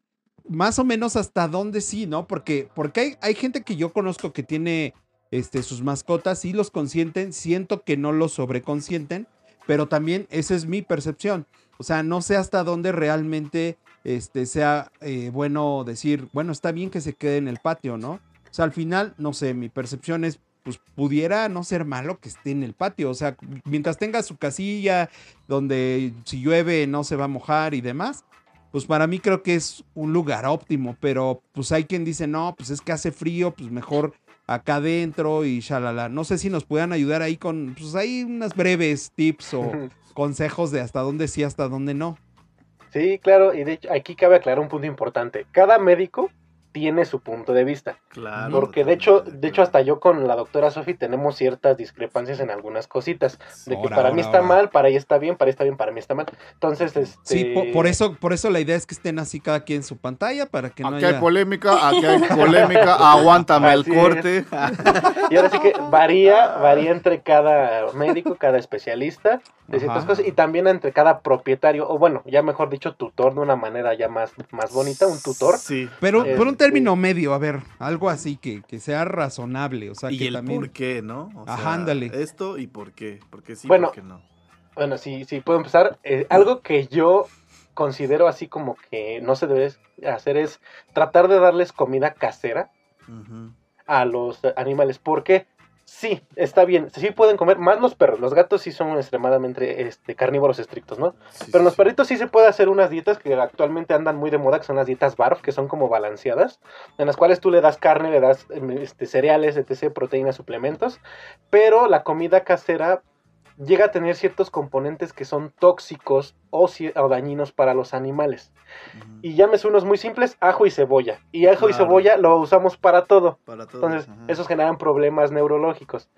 más o menos hasta dónde sí, ¿no? Porque, porque hay, hay gente que yo conozco que tiene este, sus mascotas y los consienten, siento que no los sobreconsienten, pero también esa es mi percepción. O sea, no sé hasta dónde realmente este, sea eh, bueno decir, bueno, está bien que se quede en el patio, ¿no? O sea, al final, no sé, mi percepción es, pues pudiera no ser malo que esté en el patio. O sea, mientras tenga su casilla donde si llueve no se va a mojar y demás, pues para mí creo que es un lugar óptimo. Pero pues hay quien dice, no, pues es que hace frío, pues mejor acá adentro y shalala. No sé si nos puedan ayudar ahí con, pues hay unas breves tips o consejos de hasta dónde sí, hasta dónde no. Sí, claro, y de hecho aquí cabe aclarar un punto importante. Cada médico tiene su punto de vista. Claro. Porque de hecho, de hecho hasta yo con la doctora Sofi tenemos ciertas discrepancias en algunas cositas. De que Ahora, para mí está ahora. mal, para ella está bien, para ella está bien, para mí está mal. Entonces, este... Sí, po- por, eso, por eso la idea es que estén así cada quien en su pantalla para que no Aquí haya... hay polémica, aquí hay polémica, aguántame el Así es. corte. Y ahora sí que varía, varía entre cada médico, cada especialista de ciertas Ajá. cosas y también entre cada propietario, o bueno, ya mejor dicho, tutor de una manera ya más, más bonita, un tutor. Sí. Pero por un término medio, a ver, algo así que, que sea razonable, o sea, Y que el también... por qué, ¿no? O Ajá, ándale. Esto y por qué. Porque sí, Bueno. por qué no. Bueno, sí, sí, puedo empezar. Eh, algo que yo considero así como que no se debe hacer es tratar de darles comida casera a los animales, porque sí, está bien, sí pueden comer, más los perros, los gatos sí son extremadamente este, carnívoros estrictos, ¿no? Sí, Pero en los perritos sí se puede hacer unas dietas que actualmente andan muy de moda, que son las dietas BARF, que son como balanceadas, en las cuales tú le das carne, le das em, este, cereales, etc., proteínas, suplementos, pero la comida casera llega a tener ciertos componentes que son tóxicos o, dañinos para los animales. Y llámese unos muy simples, ajo y cebolla. Y ajo y cebolla lo usamos para todo. Para todos. Entonces, ajá. esos generan problemas neurológicos.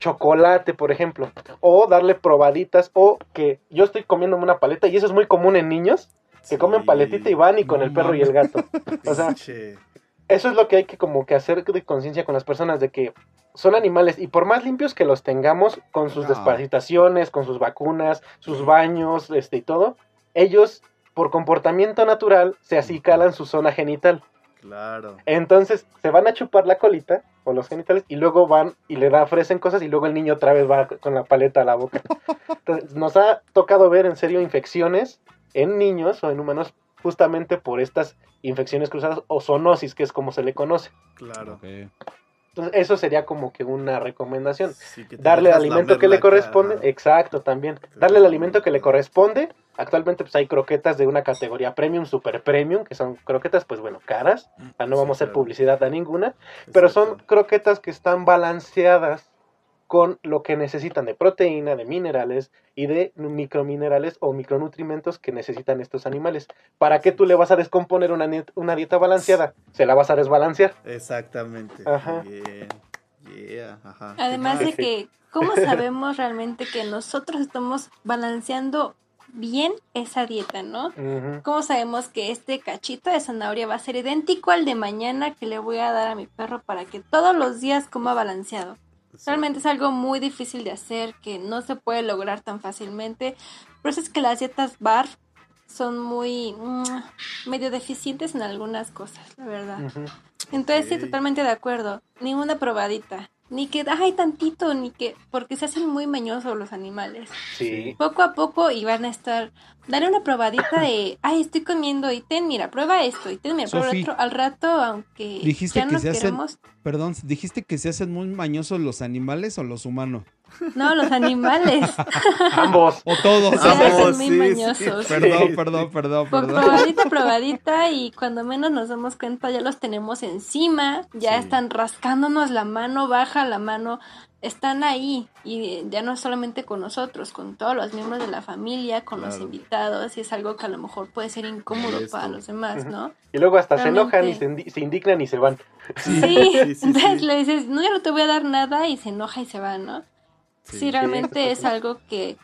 Chocolate, por ejemplo. O darle probaditas. O que yo estoy comiéndome una paleta. Y eso es muy común en niños. Que Sí. comen paletita y van y con No el perro y el gato. O sea. eso es lo que hay que como que hacer de conciencia con las personas. De que son animales. Y por más limpios que los tengamos. Con sus No. desparasitaciones, con sus vacunas, sus baños, este y todo. Ellos, por comportamiento natural, se acicalan su zona genital. Claro. Entonces se van a chupar la colita o los genitales y luego van y le da, ofrecen cosas y luego el niño otra vez va con la paleta a la boca. Entonces nos ha tocado ver en serio infecciones en niños o en humanos justamente por estas infecciones cruzadas o zoonosis, que es como se le conoce. Claro. Entonces eso sería como que una recomendación. Sí, que te Darle el alimento que le cara, corresponde, exacto, también. Darle el alimento que le corresponde. Actualmente pues hay croquetas de una categoría premium, super premium, que son croquetas pues bueno, caras. O sea, no Sí, vamos a hacer claro. publicidad a ninguna. Pero son croquetas que están balanceadas con lo que necesitan de proteína, de minerales y de microminerales o micronutrimentos que necesitan estos animales. ¿Para qué tú le vas a descomponer una, dieta balanceada? Se la vas a desbalancear. Exactamente. Ajá. Bien. Yeah, ajá. Además ¿Qué de que, ¿cómo sabemos realmente que nosotros estamos balanceando bien esa dieta, no? ¿Cómo sabemos que este cachito de zanahoria va a ser idéntico al de mañana que le voy a dar a mi perro para que todos los días coma balanceado? Realmente es algo muy difícil de hacer, que no se puede lograr tan fácilmente. Por eso es que las dietas bar son muy mm, medio deficientes en algunas cosas, la verdad. Entonces sí, totalmente de acuerdo. Ni una probadita. Ni que, ay, tantito, ni que, porque se hacen muy mañosos los animales. Sí. Poco a poco y van a estar, dale una probadita de, ay, estoy comiendo y ten, mira, prueba esto y ten, mira, prueba Sofi, el otro. Al rato, aunque dijiste ya que nos se hacen- queremos, Perdón, ¿dijiste que se hacen muy mañosos los animales o los humanos? no, los animales Ambos. O todos. se Ambos, hacen muy sí, sí. mañosos. Perdón, Sí. perdón, perdón, Por perdón. probadita, probadita y cuando menos nos damos cuenta ya los tenemos encima, ya Sí. están rascándonos la mano, baja la mano, están ahí y ya no solamente con nosotros, con todos los miembros de la familia, con los invitados y es algo que a lo mejor puede ser incómodo para los demás. ¿no? Y luego hasta se enojan y se, indi- se indignan y se van. Sí, sí, sí, entonces sí. le dices, no, ya no te voy a dar nada y se enoja y se va, ¿no? Sí. Sí, realmente Sí, es algo que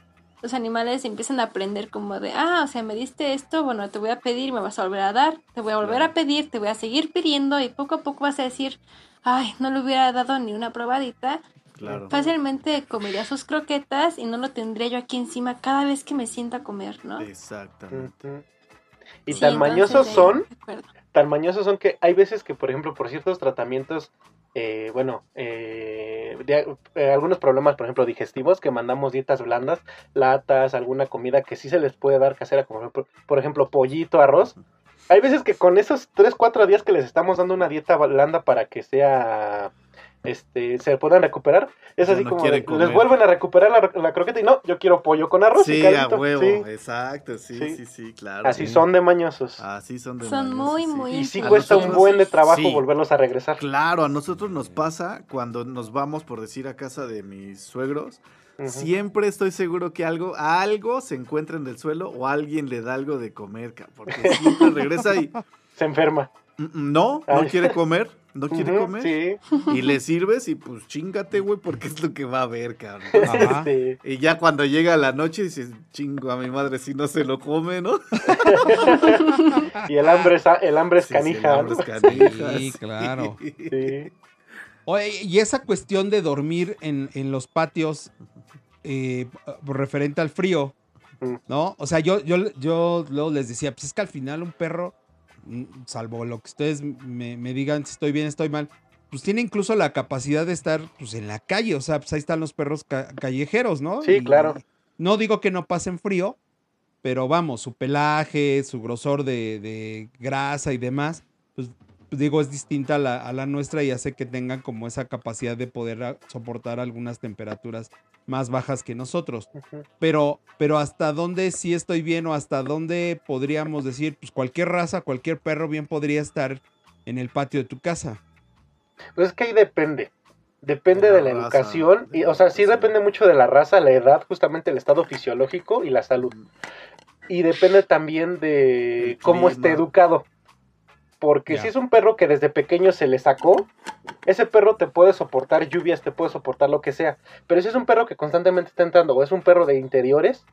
los animales empiezan a aprender como de, ah, o sea, me diste esto, bueno, te voy a pedir, me vas a volver a dar, te voy a volver Claro. a pedir, te voy a seguir pidiendo y poco a poco vas a decir, ay, no le hubiera dado ni una probadita, Claro. fácilmente comería sus croquetas y no lo tendría yo aquí encima cada vez que me sienta a comer, ¿no? Exactamente. Y Sí, tan mañosos eh, son tan mañosos son que hay veces que, por ejemplo, por ciertos tratamientos, eh, bueno, eh, de- eh, algunos problemas, por ejemplo, digestivos, que mandamos dietas blandas, latas, alguna comida que sí se les puede dar casera, como por ejemplo, por ejemplo, pollito, arroz. Hay veces que con esos 3, 4 días que les estamos dando una dieta blanda para que sea, este, se puedan recuperar, es así no como comer. les vuelven a recuperar la, la croqueta y no, yo quiero pollo con arroz y Sí, a caldito". huevo. Sí, Exacto, sí, Sí. sí, sí, claro. así sí. son de mañosos. Así son de Son mañosos, muy, sí. muy y sí A cuesta un buen de trabajo sí. volverlos a regresar. Claro, a nosotros nos pasa cuando nos vamos, por decir, a casa de mis suegros. Siempre estoy seguro que algo, algo se encuentra en el suelo o alguien le da algo de comer, porque siempre regresa y, Se enferma. Mm, mm, No, no Ay. quiere comer, no quiere comer. Sí, Y le sirves y pues chingate, güey, porque es lo que va a ver, cabrón. Ajá. sí. Y ya cuando llega la noche dices, chingo a mi madre si no se lo come, ¿no? Y el hambre es, el hambre es Sí, sí, el canija. hambre ¿no? es canija, Sí, claro. Sí. Oye, y esa cuestión de dormir en, en los patios eh, por referente al frío. ¿no? O sea, yo, yo, yo luego les decía, pues es que al final un perro, salvo lo que ustedes me, me digan si estoy bien, estoy mal, pues tiene incluso la capacidad de estar pues, en la calle. O sea, pues ahí están los perros ca- callejeros, ¿no? Sí, claro. No digo que no pasen frío, pero vamos, su pelaje, su grosor de, de grasa y demás, pues digo, es distinta a la, a la nuestra y hace que tengan como esa capacidad de poder a- soportar algunas temperaturas más bajas que nosotros. Pero, pero hasta dónde sí estoy bien o hasta dónde podríamos decir, pues cualquier raza, cualquier perro bien podría estar en el patio de tu casa. Pues es que ahí depende. Depende De de la la, raza, educación. de Y, la o sea, sí depende mucho de la raza, la edad, justamente el estado fisiológico y la salud. Y depende también de cómo esté educado. Porque si es un perro que desde pequeño se le sacó, ese perro te puede soportar lluvias, te puede soportar lo que sea. Pero si es un perro que constantemente está entrando, o es un perro de interiores,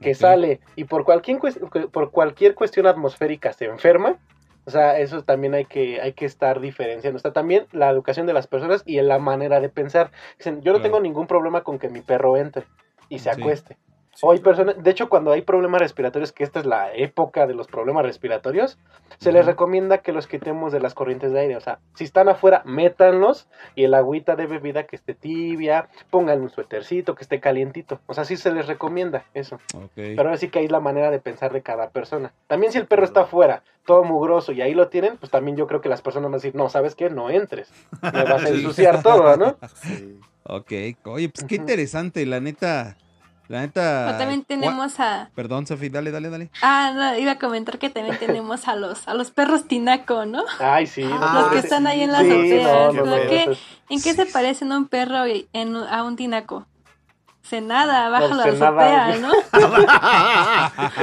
que sale y por cualquier, cues- por cualquier cuestión atmosférica se enferma, o sea, eso también hay que, hay que estar diferenciando. Está también la educación de las personas y la manera de pensar. Dicen, yo no Claro. tengo ningún problema con que mi perro entre y se Sí. acueste. Sí, O hay claro. personas, de hecho, cuando hay problemas respiratorios, que esta es la época de los problemas respiratorios, se les recomienda que los quitemos de las corrientes de aire. O sea, si están afuera, métanlos y el agüita de bebida que esté tibia, pongan un suétercito que esté calientito. O sea, sí se les recomienda eso. Pero ahora sí que hay la manera de pensar de cada persona. También si el perro está afuera, todo mugroso y ahí lo tienen, pues también yo creo que las personas van a decir, no, ¿sabes qué? No entres. Me vas a ensuciar todo, ¿no? Sí. Ok. Oye, pues qué interesante, la neta. La neta. Pero también ¿cuá- tenemos a... Perdón, Sofi, dale, dale, dale. Ah, no, iba a comentar que también tenemos a los, a los perros tinaco, ¿no? Ay, sí. no, Ah, los que están ahí en la Sí, no, qué no, ¿Lo no, que- eso es- ¿En qué se parecen un perro y en, a un tinaco? Se nada, baja la azotea, ¿no?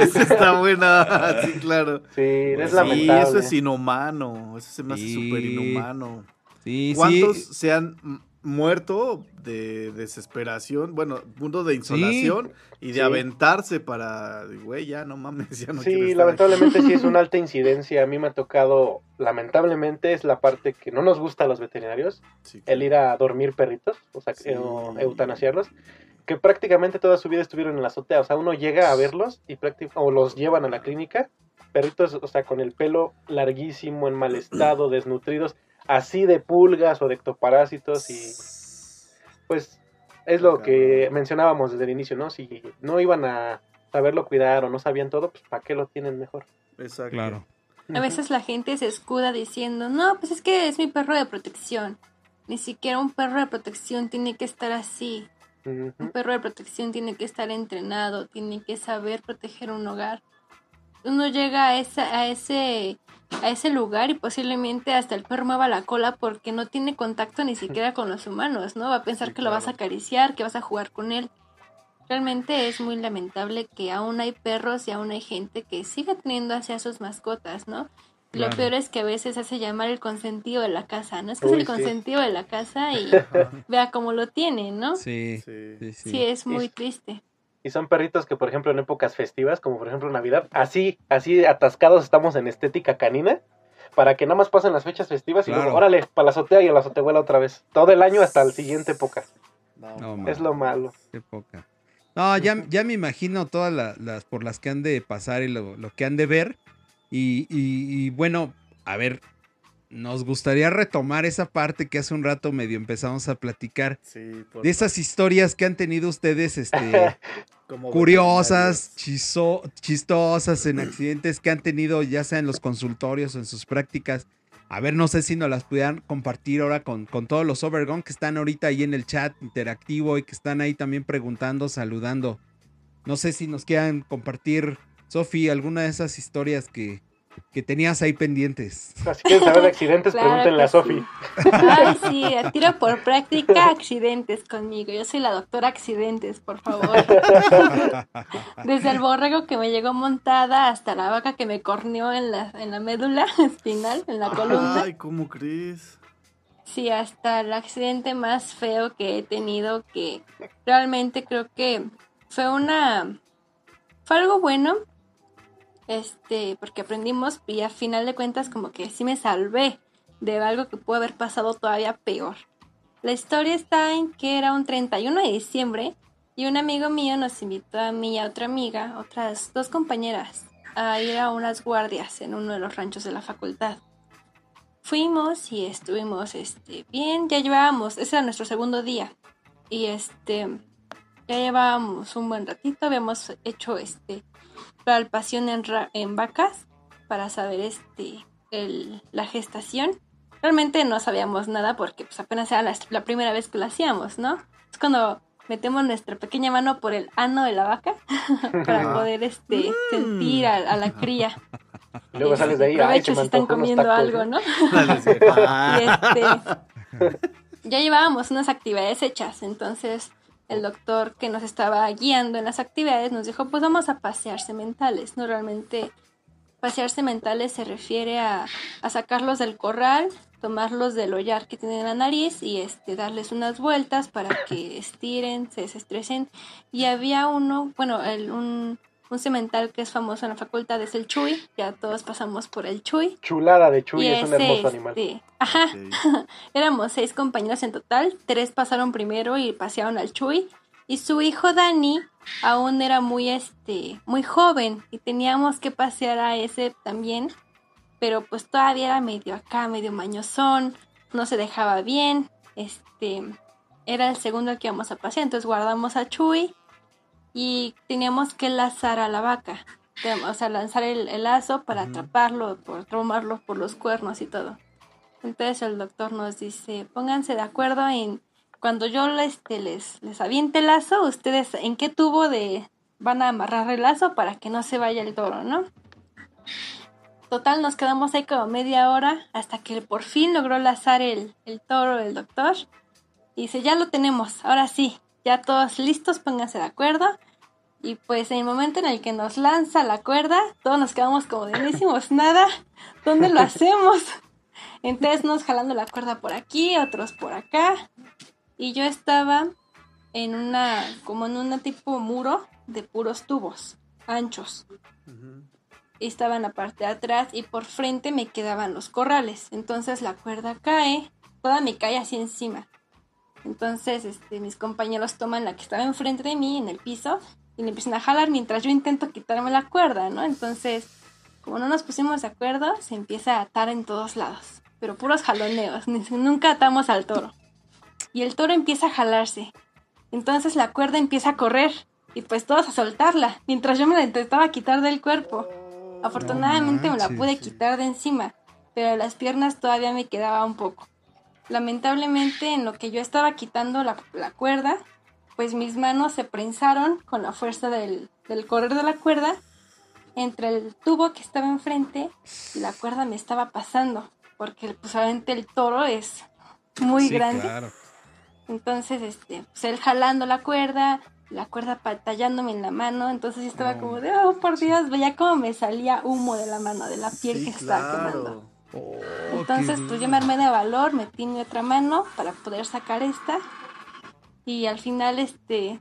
Esa está buena, sí, claro. Sí, es Pues sí, lamentable. eso es inhumano, eso se me hace Sí. súper inhumano. Sí, ¿Cuántos sí. se han muerto de desesperación? Bueno, punto de insolación y de Sí. aventarse para, güey, ya no mames, ya no sí, aquí. lamentablemente sí es una alta incidencia. A mí me ha tocado, lamentablemente, es la parte que no nos gusta a los veterinarios, Sí, el ir a dormir perritos, o sea, o eutanasiarlos, que prácticamente toda su vida estuvieron en la azotea. O sea, uno llega a verlos y o los llevan a la clínica, perritos, o sea, con el pelo larguísimo, en mal estado, desnutridos, así de pulgas o de ectoparásitos y pues es lo que mencionábamos desde el inicio, ¿no? Si no iban a saberlo cuidar o no sabían todo, pues ¿para qué lo tienen mejor? Exacto. Claro. A veces la gente se escuda diciendo, no, pues es que es mi perro de protección. Ni siquiera un perro de protección tiene que estar así. Un perro de protección tiene que estar entrenado, tiene que saber proteger un hogar. Uno llega a, esa, a, ese, a ese lugar y posiblemente hasta el perro mueva la cola porque no tiene contacto ni siquiera con los humanos, ¿no? Va a pensar Sí, que lo vas a acariciar, que vas a jugar con él. Realmente es muy lamentable que aún hay perros y aún hay gente que siga teniendo hacia sus mascotas, ¿no? Lo peor es que a veces hace llamar el consentido de la casa, ¿no? Es que es el sí. consentido de la casa y vea cómo lo tiene, ¿no? Sí, Sí. sí, sí. Sí, es muy triste. Y son perritos que, por ejemplo, en épocas festivas, como por ejemplo Navidad, así, así atascados estamos en estética canina, para que nada más pasen las fechas festivas y Claro. luego, órale, para la azotea y a la azotehuela otra vez. Todo el año hasta la siguiente época. No, No. Es lo malo. Qué poca. No, ya, ya me imagino todas la- las por las que han de pasar y lo, lo que han de ver. Y, y- y bueno, a ver, nos gustaría retomar esa parte que hace un rato medio empezamos a platicar. Sí, por- De esas historias que han tenido ustedes, este, como curiosas, chistosas en accidentes que han tenido, ya sea en los consultorios o en sus prácticas. A ver, no sé si nos las pudieran compartir ahora con, con todos los Overgone que están ahorita ahí en el chat interactivo y que están ahí también preguntando, saludando. No sé si nos quieran compartir, Sofi, alguna de esas historias que, que tenías ahí pendientes. Si quieren saber de accidentes, Claro pregúntenle a Sofi. sí. Ay, sí, tiro por práctica, accidentes conmigo. Yo soy la doctora accidentes, por favor. Desde el borrego que me llegó montada hasta la vaca que me corneó en la, en la médula espinal, en la columna. Ay, ¿cómo crees? Sí, hasta el accidente más feo que he tenido, que realmente creo que fue una... Fue algo bueno, este, porque aprendimos y a final de cuentas como que sí me salvé de algo que pudo haber pasado todavía peor. La historia está en que era un 31 de diciembre y un amigo mío nos invitó a mí y a otra amiga, otras dos compañeras, a ir a unas guardias en uno de los ranchos de la facultad. Fuimos y estuvimos este, bien, ya llevábamos, ese era nuestro segundo día. Y este, ya llevábamos un buen ratito, habíamos hecho este, palpación en, ra- en vacas para saber este, el- la gestación. Realmente no sabíamos nada porque pues, apenas era la, la primera vez que lo hacíamos, ¿no? Es cuando metemos nuestra pequeña mano por el ano de la vaca para poder este, sentir a, a la cría. Y luego sales de ahí, ay, se Provecho me si están comiendo tacos, algo, ¿no? ¿no? Y este, ya llevábamos unas actividades hechas, entonces el doctor que nos estaba guiando en las actividades nos dijo, pues vamos a pasearse mentales, ¿no? Realmente pasearse mentales se refiere a, a sacarlos del corral, tomarlos del hollar que tienen en la nariz y este, darles unas vueltas para que estiren, se desestresen. Y había uno, bueno, el, un, un cemental que es famoso en la facultad es el Chuy, ya todos pasamos por el Chuy. Chulada de Chuy, y es un hermoso animal. este, ajá, ok. Éramos seis compañeros en total, tres pasaron primero y pasearon al Chuy. Y su hijo Dani aún era muy este, muy joven y teníamos que pasear a ese también, pero pues todavía era medio acá, medio mañosón, no se dejaba bien, este, era el segundo al que íbamos a pasear, entonces guardamos a Chuy y teníamos que lazar a la vaca, o sea, lanzar el, el lazo para atraparlo, por tomarlo por los cuernos y todo. Entonces el doctor nos dice, pónganse de acuerdo en cuando yo este, les, les aviente el lazo, ustedes en qué tubo de van a amarrar el lazo para que no se vaya el toro, ¿no? Total, nos quedamos ahí como media hora hasta que por fin logró lazar el, el toro el doctor. Y dice, ya lo tenemos, ahora sí, ya todos listos, pónganse de acuerdo. Y pues en el momento en el que nos lanza la cuerda, todos nos quedamos como de no hicimos nada, ¿dónde lo hacemos? Entonces nos jalando la cuerda por aquí, otros por acá. Y yo estaba en una, como en un tipo muro de puros tubos, anchos. Estaba en la parte de atrás y por frente me quedaban los corrales. Entonces la cuerda cae, toda me cae así encima. Entonces este, mis compañeros toman la que estaba enfrente de mí en el piso y le empiezan a jalar mientras yo intento quitarme la cuerda, ¿no? Entonces, como no nos pusimos de acuerdo, se empieza a atar en todos lados. Pero puros jaloneos, nunca atamos al toro. Y el toro empieza a jalarse. Entonces la cuerda empieza a correr y pues todos a soltarla, mientras yo me la intentaba quitar del cuerpo. Afortunadamente me la pude quitar de encima, pero las piernas todavía me quedaba un poco. Lamentablemente en lo que yo estaba quitando la, la cuerda, pues mis manos se prensaron con la fuerza del, del correr de la cuerda entre el tubo que estaba enfrente y la cuerda me estaba pasando, porque pues obviamente el toro es muy Sí, grande. claro. Entonces, este, pues él jalando la cuerda, la cuerda tallándome en la mano, entonces yo estaba No. como de, oh, por Dios, veía cómo me salía humo de la mano, de la piel Sí, que se estaba quemando. Oh, Entonces, pues yo me armé de valor, metí mi otra mano para poder sacar esta. Y al final, este.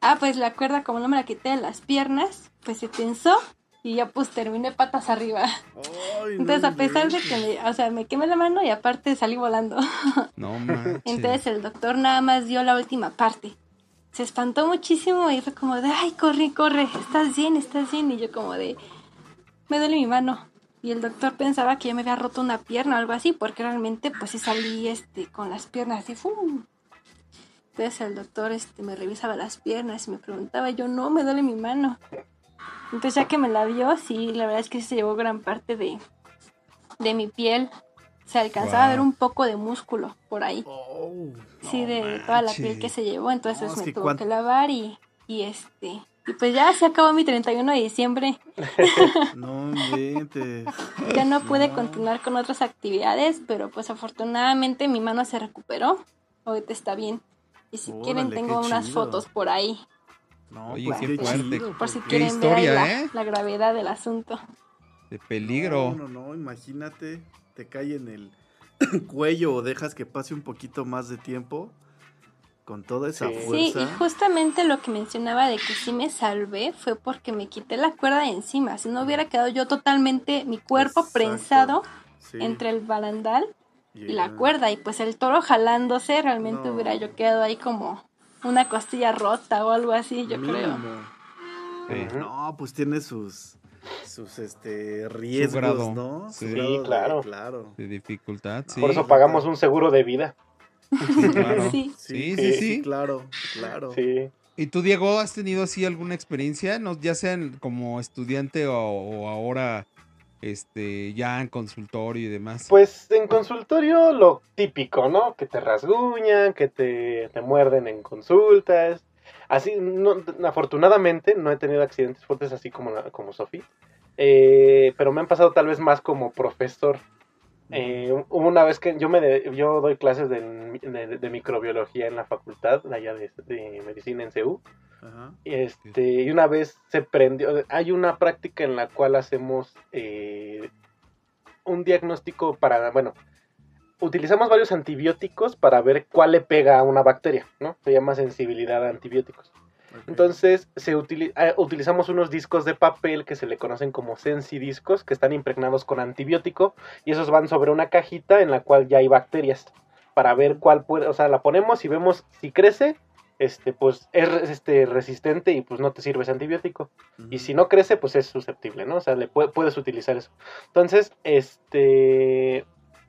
Ah, pues la cuerda, como no me la quité de las piernas, pues se tensó y ya pues terminé patas arriba. Ay, no Entonces, a pesar de que me, o sea, me quemé la mano y aparte salí volando. No manches. Entonces el doctor nada más dio la última parte. Se espantó muchísimo y fue como de, ay, corre, corre, estás bien, estás bien. Y yo como de, me duele mi mano. Y el doctor pensaba que yo me había roto una pierna o algo así, porque realmente pues sí salí este, con las piernas así, ¡fum! Entonces el doctor este, me revisaba las piernas y me preguntaba, yo no, me duele mi mano. Entonces ya que me la vio, sí, la verdad es que se llevó gran parte de, de mi piel. Se alcanzaba a ver un poco de músculo por ahí. Oh, Sí, de toda la piel que se llevó, entonces No, me tuvo que lavar y, y este Y pues ya se acabó mi 31 de diciembre. No inventes. Ya no pude No. continuar con otras actividades, pero pues afortunadamente mi mano se recuperó. Ahorita está bien. Y si quieren tengo unas chido. fotos por ahí. No, Oye, pues qué qué fuerte. chido, Por si Qué quieren ver ahí la, ¿eh? la gravedad del asunto. De peligro. No, no, no, imagínate, te cae en el cuello o dejas que pase un poquito más de tiempo con toda esa Sí. Sí, fuerza. y justamente lo que mencionaba de que sí me salvé fue porque me quité la cuerda de encima. Si no hubiera quedado yo totalmente mi cuerpo Exacto. prensado Sí, entre el barandal y la cuerda y pues el toro jalándose realmente No. hubiera yo quedado ahí como una costilla rota o algo así, yo creo. Sí. No, pues tiene sus sus este riesgos, grado. ¿no? Su Sí, grado de- claro. claro. De dificultad, sí. Por eso pagamos un seguro de vida. Sí, claro. Sí. Sí, sí, sí. claro, claro. Sí. ¿Y tú, Diego, has tenido así alguna experiencia? No, ya sea en- como estudiante o, o ahora este, ya en consultorio y demás. Pues en consultorio lo típico, ¿no? Que te rasguñan, que te, te muerden en consultas. Así, no, afortunadamente no he tenido accidentes fuertes así como, la- como Sofi. Eh, pero me han pasado tal vez más como profesor. Eh, hubo una vez que yo me de- yo doy clases de, de- de microbiología en la facultad, allá de, de medicina en CEU. Ajá. Y, Este, y una vez se prendió, hay una práctica en la cual hacemos eh, un diagnóstico para, bueno, utilizamos varios antibióticos para ver cuál le pega a una bacteria, ¿no? Se llama sensibilidad a antibióticos. Entonces, se utili- ah, utilizamos unos discos de papel que se le conocen como sensidiscos, que están impregnados con antibiótico, y esos van sobre una cajita en la cual ya hay bacterias, para ver cuál puede, o sea, la ponemos y vemos si crece, este, pues es este, resistente y pues no te sirve ese antibiótico. Y Ujú. si no crece, pues es susceptible, ¿no? O sea, le pue- puedes utilizar eso. Entonces, este,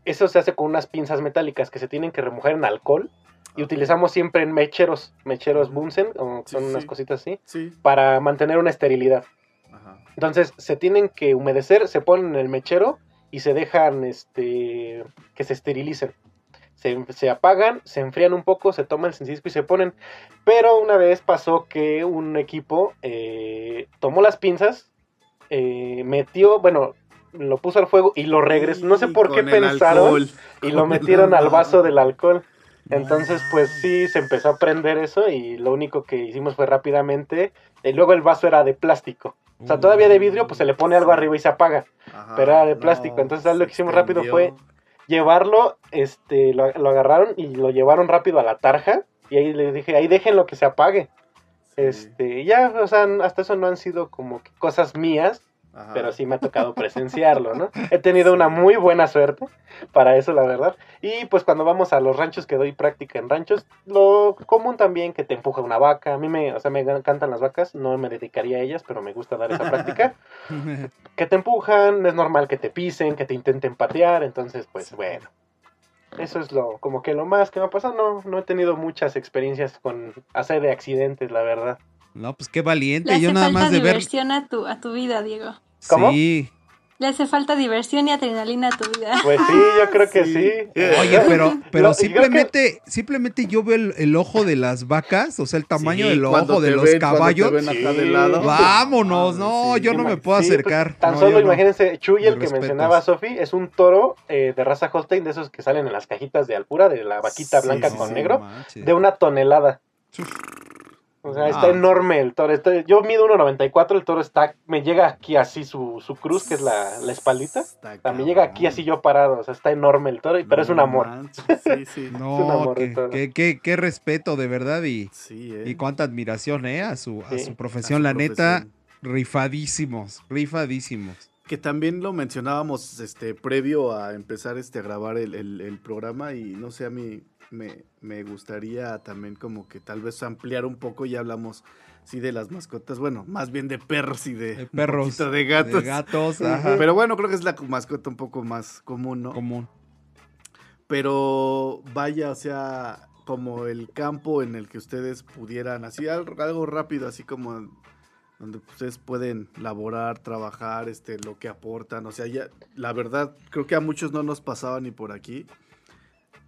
eso se hace con unas pinzas metálicas que se tienen que remojar en alcohol y utilizamos siempre en mecheros, mecheros. Bunsen, o Sí, son sí, unas cositas así, Sí. para mantener una esterilidad. Ajá. Entonces, se tienen que humedecer, se ponen en el mechero y se dejan este, que se esterilicen. Se, se apagan, se enfrían un poco, se toman el sensidisco y se ponen. Pero una vez pasó que un equipo eh, tomó las pinzas, eh, metió, bueno, lo puso al fuego y lo regresó. No sé por qué pensaron alcohol. y lo metieron al vaso del alcohol. Entonces, pues sí, se empezó a prender eso y lo único que hicimos fue rápidamente. Y luego el vaso era de plástico. O sea, todavía de vidrio, pues se le pone algo arriba y se apaga. Ajá. pero era de plástico, entonces, ¿sabes lo que hicimos rápido extendió. Llevarlo, este, lo, lo agarraron y lo llevaron rápido a la tarja. Y ahí les dije, ahí déjenlo que se apague. Sí. Este, ya, o sea, hasta eso no han sido como que cosas mías, Ajá. pero sí me ha tocado presenciarlo, ¿no? He tenido una muy buena suerte para eso, la verdad. Y pues cuando vamos a los ranchos que doy práctica en ranchos, lo común también que te empuja una vaca. A mí me, o sea, me encantan las vacas, no me dedicaría a ellas, pero me gusta dar esa práctica. que te empujan, es normal que te pisen, que te intenten patear, entonces pues bueno. Eso es lo, como que lo más que me ha pasado, no, no he tenido muchas experiencias con hacer de accidentes, la verdad. No, pues qué valiente. Le hace Yo nada falta más de ver. diversión a tu, a tu vida, Diego. ¿Cómo? Sí. Le hace falta diversión y adrenalina a tu vida. Pues sí, yo creo que Sí. sí. Oye, pero, pero Lo- yo simplemente, simplemente yo veo el, el ojo de las vacas, o sea, el tamaño Sí, del ojo de los ven, cuando te caballos. ven acá de Sí. lado. Vámonos, Ah, no, sí. yo no me puedo Sí, acercar. pues, tan No, solo imagínense, Chuy, el que mencionaba Sofi, es un toro eh, de raza Holstein, de esos que salen en las cajitas de Alpura, de la vaquita Sí, blanca sí, con sí. negro, de una tonelada. O sea, está enorme el toro. Está- yo mido 1.94, el toro está, me llega aquí así su, su cruz, que es la, la espaldita. Está O sea, me llega aquí así yo parado, o sea, está enorme el toro, pero es un amor. manches, Sí, sí. Es un No, amor qué, qué- qué- qué respeto, de verdad, y, Sí, eh. y cuánta admiración, ¿eh? A su, a su A profesión, su la neta, rifadísimos, rifadísimos. Que también lo mencionábamos este previo a empezar este a grabar el, el- el programa y no sé, a mí me, me gustaría también como que tal vez ampliar un poco y hablamos sí de las mascotas, bueno, más bien de perros y de, perros, de gatos. De gatos, ajá, Pero bueno, creo que es la mascota un poco más común, ¿no? común. Pero vaya, o sea, como el campo en el que ustedes pudieran, así algo, algo rápido, así como donde ustedes pueden laborar, trabajar, este, lo que aportan. O sea, ya, la verdad, creo que a muchos no nos pasaba ni por aquí.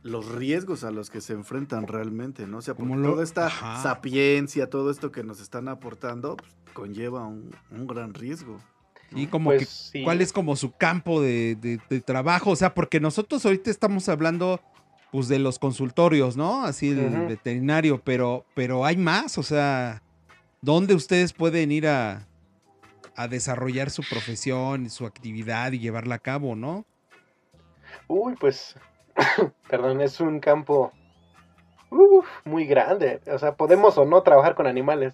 Los riesgos a los que se enfrentan realmente, ¿no? O sea, porque lo- toda esta Ajá. sapiencia, todo esto que nos están aportando, pues, conlleva un, un gran riesgo. Y como Pues que, sí. ¿cuál es como su campo de, de- de trabajo? O sea, porque nosotros ahorita estamos hablando, pues, de los consultorios, ¿no? Así el Ujú. veterinario, pero, pero hay más, o sea, ¿dónde ustedes pueden ir a, a desarrollar su profesión, su actividad y llevarla a cabo, no? Uy, pues, perdón, es un campo uf, muy grande. O sea, podemos o no trabajar con animales.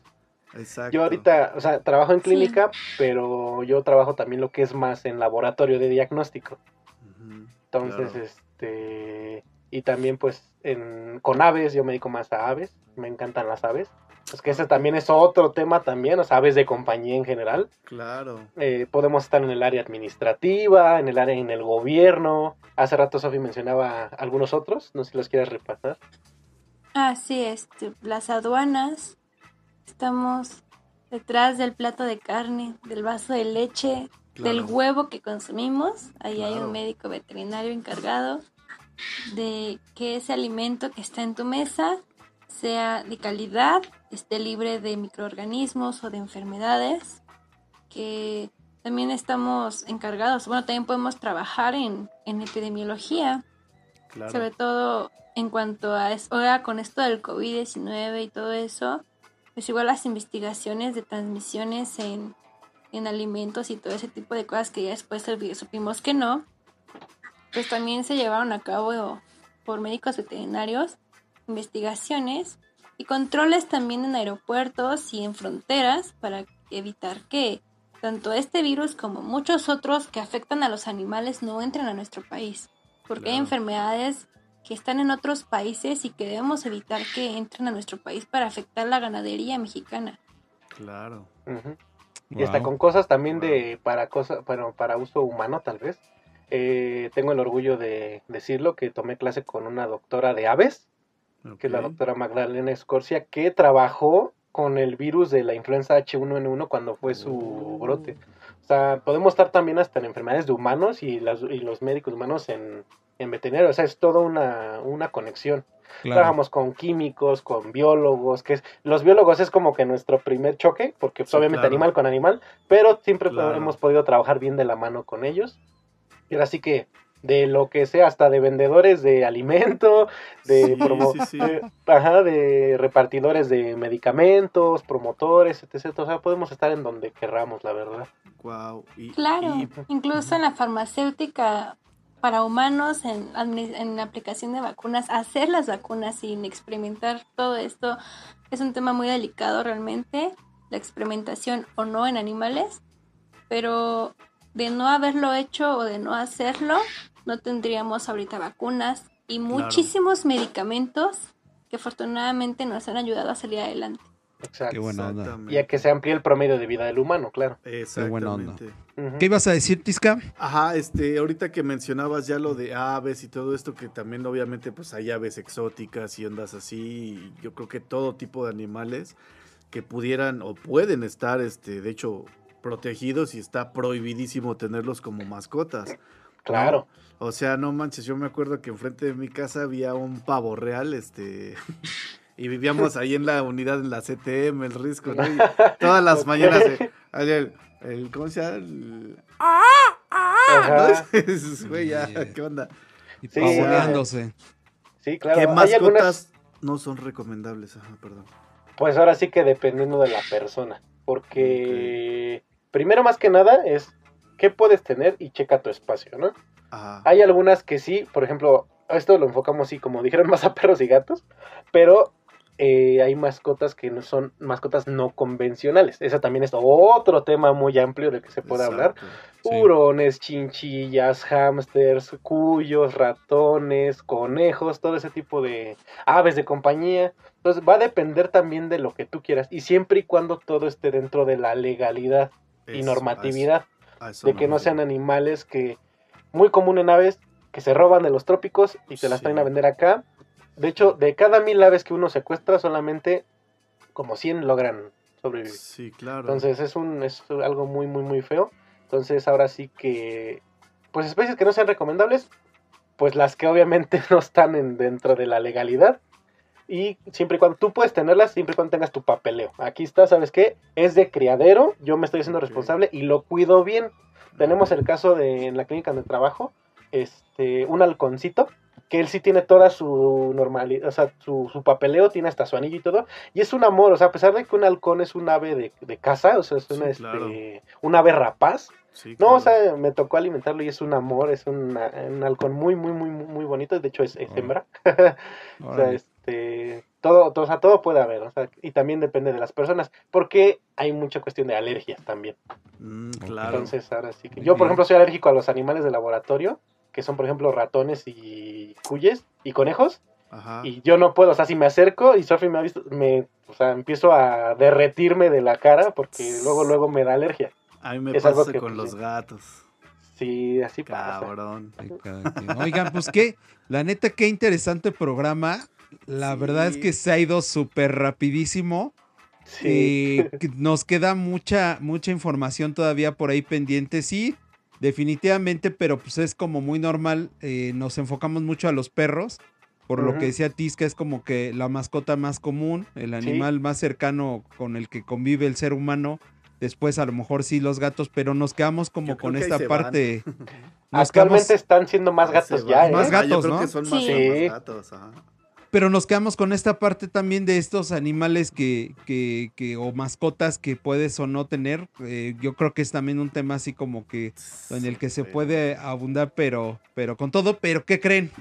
Exacto. Yo ahorita, o sea, trabajo en Sí. clínica, pero yo trabajo también lo que es más en laboratorio de diagnóstico. Entonces, claro. este, y también pues en, con aves, yo me dedico más a aves, me encantan las aves. Es que ese también es otro tema también, o sea, aves de compañía en general. Claro. Eh, podemos estar en el área administrativa, en el área en el gobierno. Hace rato Sofi mencionaba algunos otros, no sé si los quieres repasar. Ah, sí, este, las aduanas. Estamos detrás del plato de carne, del vaso de leche, del huevo que consumimos. Ahí hay un médico veterinario encargado de que ese alimento que está en tu mesa sea de calidad, esté libre de microorganismos o de enfermedades, que también estamos encargados, bueno, también podemos trabajar en, en epidemiología, Claro. sobre todo en cuanto a ahora con esto del COVID-19 y todo eso, pues igual las investigaciones de transmisiones en, en alimentos y todo ese tipo de cosas que ya después supi- supimos que no, pues también se llevaron a cabo por médicos veterinarios investigaciones y controles también en aeropuertos y en fronteras para evitar que tanto este virus como muchos otros que afectan a los animales no entren a nuestro país. Porque hay enfermedades que están en otros países y que debemos evitar que entren a nuestro país para afectar la ganadería mexicana. Claro. Y hasta Wow. con cosas también de para cosas, bueno, para uso humano tal vez. Eh, tengo el orgullo de decirlo que tomé clase con una doctora de aves, que es la doctora Magdalena Escorcia, que trabajó con el virus de la influenza H1N1 cuando fue su Oh. brote. O sea, podemos estar también hasta en enfermedades de humanos y, las, y los médicos humanos en, en veterinario. O sea, es toda una, una conexión. Claro. Trabajamos con químicos, con biólogos, que es, los biólogos es como que nuestro primer choque, porque pues, Sí, obviamente claro. animal con animal, pero siempre Claro. hemos podido trabajar bien de la mano con ellos. Y ahora sí que de lo que sea, hasta de vendedores de alimento, de, Sí, promo- sí, sí. de- ajá, de repartidores de medicamentos, promotores, etc. O sea, podemos estar en donde querramos, la verdad. Y, Claro, y- incluso en la farmacéutica para humanos, en, en la aplicación de vacunas, hacer las vacunas sin experimentar todo esto es un tema muy delicado realmente, la experimentación o no en animales, pero de no haberlo hecho o de no hacerlo, no tendríamos ahorita vacunas y muchísimos medicamentos que afortunadamente nos han ayudado a salir adelante. Exacto. Qué buena onda. Exactamente. Y a que se amplíe el promedio de vida del humano, claro. buena onda. Exactamente. Ujú. ¿Qué ibas a decir, Tisca? Ajá, este, ahorita que mencionabas ya lo de aves y todo esto, que también obviamente pues hay aves exóticas y ondas así, y yo creo que todo tipo de animales que pudieran o pueden estar, este, de hecho, protegidos y está prohibidísimo tenerlos como mascotas. Claro. O sea, no manches, yo me acuerdo que enfrente de mi casa había un pavo real, este, y vivíamos ahí en la unidad, en la CTM, el Risco, ¿no? Y todas las mañanas, eh, el, el- ¿cómo se llama? El- Ajá. ¿no? Güey, ya, Yeah. ¿qué onda? Y Sí, pavoneándose. Sí, claro. ¿Qué Hay mascotas algunas, no son recomendables? Ajá, perdón. pues ahora sí que dependiendo de la persona. Porque primero más que nada es qué puedes tener y checa tu espacio, ¿no? Ajá. Hay algunas que sí, por ejemplo, esto lo enfocamos así, como dijeron, más a perros y gatos, pero eh, hay mascotas que no son mascotas no convencionales. Ese también es otro tema muy amplio del que se puede hablar. Sí. Hurones, chinchillas, hámsters, cuyos, ratones, conejos, todo ese tipo de aves de compañía. Entonces va a depender también de lo que tú quieras y siempre y cuando todo esté dentro de la legalidad y normatividad eso- eso de que no sean animales que muy común en aves que se roban de los trópicos y te las Sí. traen a vender acá. De hecho, de cada mil aves que uno secuestra, solamente como 100 logran sobrevivir. Sí, claro. Entonces es un es algo muy muy muy feo. Entonces ahora sí que pues especies que no sean recomendables pues las que obviamente no están en, dentro de la legalidad. Y siempre y cuando tú puedes tenerlas, siempre y cuando tengas tu papeleo. Aquí está, ¿sabes qué? Es de criadero, yo me estoy haciendo responsable y lo cuido bien. Tenemos el caso de en la clínica donde trabajo, este, un halconcito, que él sí tiene toda su normalidad, o sea, su, su papeleo, tiene hasta su anillo y todo, y es un amor, o sea, a pesar de que un halcón es un ave de, de casa, o sea, es una, Sí, claro. este, un ave rapaz, Sí, no, o sea, me tocó alimentarlo y es un amor, es una- un halcón muy, muy, muy, muy muy bonito, de hecho es, es hembra, o sea, este, todo, todo, o sea, todo puede haber, o sea, y también depende de las personas, porque hay mucha cuestión de alergias también. Mm, claro. Entonces, ahora sí que. Yo, por ejemplo, soy alérgico a los animales de laboratorio, que son, por ejemplo, ratones y cuyes y conejos, Ajá. y yo no puedo, o sea, si me acerco y Sofi me ha visto, me, o sea, empiezo a derretirme de la cara porque luego, luego me da alergia. A mí me es pasa que, con los sí. gatos. Sí, así pasa. Cabrón. Quien. Oigan, pues qué, la neta, qué interesante programa. La Sí. verdad es que se ha ido súper rapidísimo. Sí. Eh, nos queda mucha, mucha información todavía por ahí pendiente, sí, definitivamente, pero pues es como muy normal. eh, nos enfocamos mucho a los perros. Por lo que decía Tisca, es como que la mascota más común, el animal más cercano con el que convive el ser humano. Después a lo mejor sí los gatos, pero nos quedamos como con esta parte. nos Actualmente quedamos- están siendo más gatos ya. ¿eh? Más Ah, yo gatos, creo ¿no? que son más, Sí. son más Sí. gatos, ajá. Pero nos quedamos con esta parte también de estos animales que, que, que o mascotas que puedes o no tener. Eh, yo creo que es también un tema así como que en el que se puede abundar, pero, pero con todo. Pero ¿qué creen?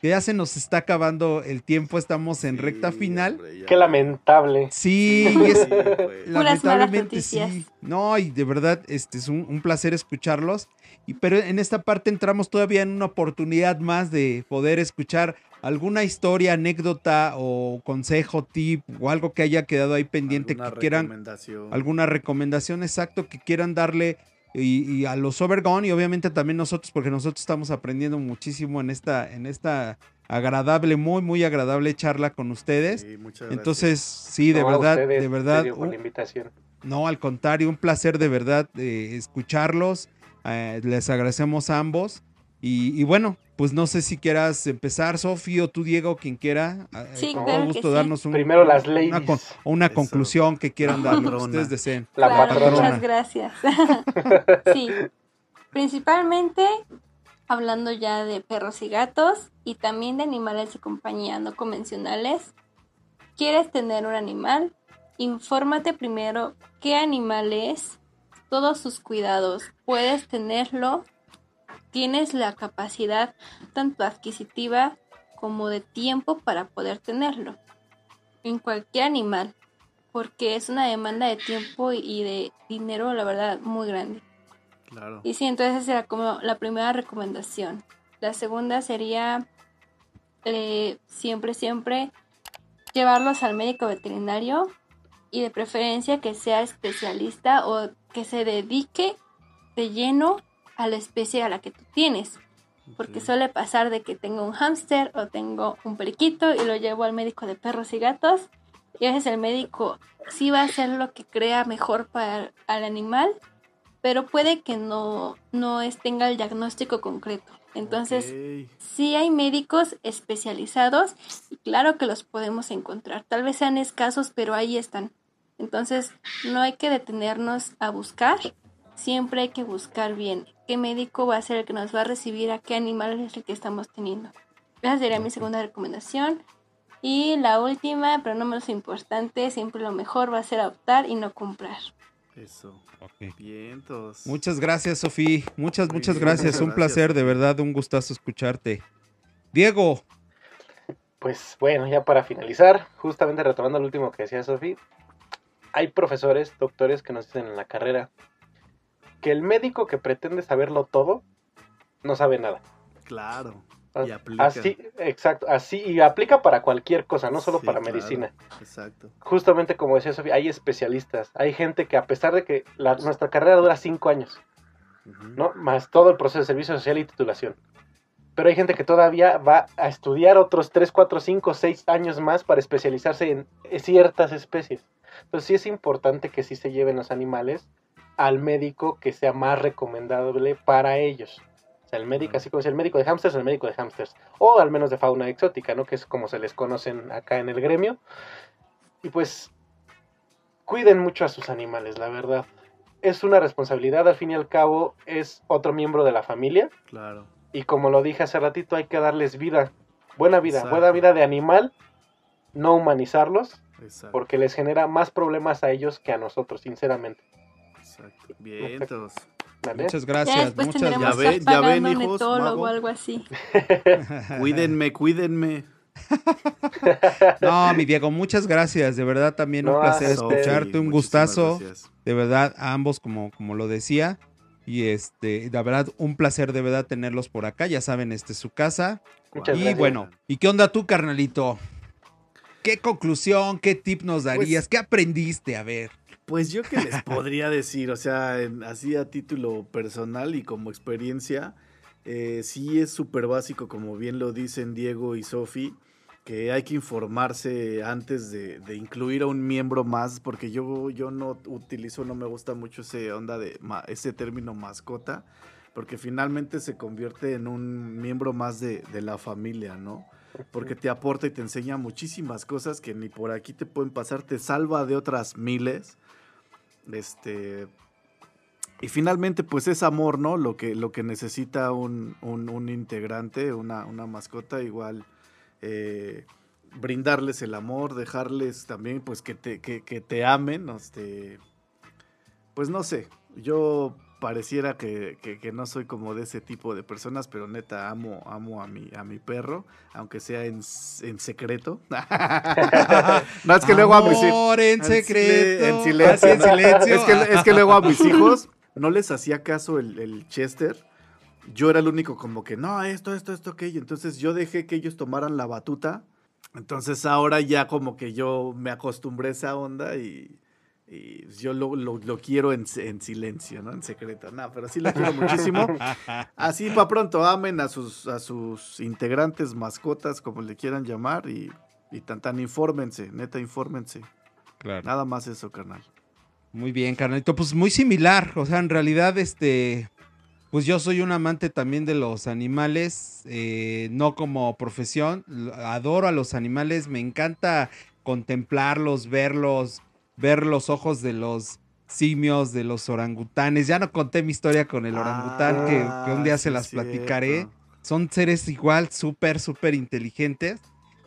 Que ya se nos está acabando el tiempo, estamos en recta Sí, final. hombre. Qué lamentable. Sí, Sí, es, malas lamentablemente sí. noticias. No, y de verdad, este es un, un placer escucharlos. Y pero en esta parte entramos todavía en una oportunidad más de poder escuchar alguna historia, anécdota o consejo, tip o algo que haya quedado ahí pendiente Alguna que quieran, recomendación. alguna recomendación exacto que quieran darle y, y a los Overgone y obviamente también nosotros porque nosotros estamos aprendiendo muchísimo en esta en esta agradable, muy muy agradable charla con ustedes. Sí, muchas Entonces, sí, de No, verdad, ustedes, de verdad, serio, por un- la invitación. no, al contrario, un placer de verdad eh, escucharlos. Eh, les agradecemos a ambos. Y, y bueno, pues no sé si quieras empezar, Sofi, o tú, Diego, quien quiera. Eh, Sí, con claro todo que gusto sí. darnos un, Primero las una, con- una Eso. conclusión que quieran dar, lo que Patrona. ustedes deseen. La Claro, patrona. Muchas gracias. sí, principalmente hablando ya de perros y gatos y también de animales de compañía no convencionales. ¿Quieres tener un animal? Infórmate primero qué animal es, todos sus cuidados. ¿Puedes tenerlo? ¿Tienes la capacidad tanto adquisitiva como de tiempo para poder tenerlo? En cualquier animal porque es una demanda de tiempo y de dinero, la verdad, muy grande. Claro. Y sí, entonces esa será como la primera recomendación. La segunda sería eh, siempre, siempre llevarlos al médico veterinario y de preferencia que sea especialista o que se dedique de lleno a la especie a la que tú tienes. Porque suele pasar de que tengo un hámster o tengo un periquito y lo llevo al médico de perros y gatos. Y a veces el médico sí va a hacer lo que crea mejor para el animal, pero puede que no, no tenga el diagnóstico concreto. Entonces, Ok. sí hay médicos especializados y claro que los podemos encontrar. Tal vez sean escasos, pero ahí están. Entonces, no hay que detenernos a buscar. Siempre hay que buscar bien qué médico va a ser el que nos va a recibir, a qué animal es el que estamos teniendo. Esa sería mi segunda recomendación. Y la última, pero no menos importante, siempre lo mejor va a ser adoptar y no comprar. Eso. Ok. Vientos. Muchas gracias, Sofi. Muchas, muchas bien, gracias. muchas un gracias, placer, de verdad, un gustazo escucharte. Diego, Pues bueno, ya para finalizar, justamente retomando lo último que decía Sofi, hay profesores, doctores que nos dicen en la carrera que el médico que pretende saberlo todo no sabe nada. Claro. Ah, Y aplica. Así, exacto, así, y aplica para cualquier cosa, no solo Sí, para claro. medicina. Exacto. Justamente como decía Sofía, hay especialistas, hay gente que a pesar de que la- nuestra carrera dura cinco años. ¿no? Más todo el proceso de servicio social y titulación. Pero hay gente que todavía va a estudiar otros 3, 4, 5, 6 años más para especializarse en ciertas especies. Entonces sí es importante que sí se lleven los animales al médico que sea más recomendable para ellos. O sea, el médico, así como es el médico de hamsters, el médico de hamsters. O al menos de fauna exótica, ¿no? Que es como se les conocen acá en el gremio. Y pues, cuiden mucho a sus animales, la verdad. Es una responsabilidad, al fin y al cabo, es otro miembro de la familia. Claro. Y como lo dije hace ratito, hay que darles vida. Buena vida, Exacto. buena vida de animal. No humanizarlos, Exacto. porque les genera más problemas a ellos que a nosotros, sinceramente. Exacto. Vientos. ¿vale? Muchas gracias, muchas tendremos Ya ven, ya hijos, mago. o algo así. Cuídenme, cuídenme. No, mi Diego, muchas gracias. De verdad, también un placer escucharte, un gustazo. gracias. De verdad, a ambos, como, como lo decía. Y este, la verdad, un placer de verdad tenerlos por acá. Ya saben, este es su casa. Muchas y gracias. bueno, ¿y qué onda tú, carnalito? ¿Qué conclusión, qué tip nos darías? Pues- ¿Qué aprendiste? A ver. Pues yo qué les podría decir, o sea, en- así a título personal y como experiencia, eh, sí es súper básico, como bien lo dicen Diego y Sofi, que hay que informarse antes de, de incluir a un miembro más, porque yo, yo no utilizo, no me gusta mucho ese onda de ma- ese término mascota, porque finalmente se convierte en un miembro más de, de la familia, ¿no? Porque te aporta y te enseña muchísimas cosas que ni por aquí te pueden pasar, te salva de otras miles. Este. Y finalmente, pues es amor, ¿no? Lo que, lo que necesita un, un- integrante, una, una mascota, igual. eh, brindarles el amor, dejarles también, pues, que te, que te amen. Este, pues no sé. Yo pareciera que, que- que no soy como de ese tipo de personas, pero neta amo, amo a mi, a mi perro, aunque sea en, en secreto. no, es que luego a mis hijos. Amor en secreto. En silencio. En silencio. Es que, es que luego a mis hijos no les hacía caso el, el Chester. Yo era el único como que, no, esto, esto, esto, aquello. Entonces yo dejé que ellos tomaran la batuta. Entonces ahora ya como que yo me acostumbré a esa onda y, y yo lo, lo- lo quiero en, en silencio, ¿no? En secreto. No, pero sí lo quiero muchísimo. Así para pronto amen a sus, a sus integrantes, mascotas, como le quieran llamar. Y, y tan tan infórmense, neta, infórmense. Claro. Nada más eso, carnal. Muy bien, carnalito. Pues muy similar. O sea, en realidad, este. Pues yo soy un amante también de los animales, eh, no como profesión. Adoro a los animales, me encanta contemplarlos, verlos, ver los ojos de los simios, de los orangutanes. Ya no conté mi historia con el orangután, que, que un día Ah, se las cierto. platicaré. Son seres igual, súper, súper inteligentes,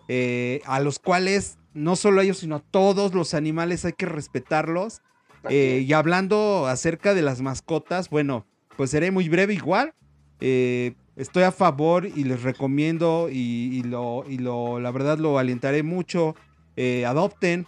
eh, a los cuales no solo ellos, sino todos los animales hay que respetarlos. Eh, y hablando acerca de las mascotas, bueno, pues seré muy breve igual. Eh, estoy a favor y les recomiendo y, y lo, y lo, la verdad lo alentaré mucho. Eh, adopten,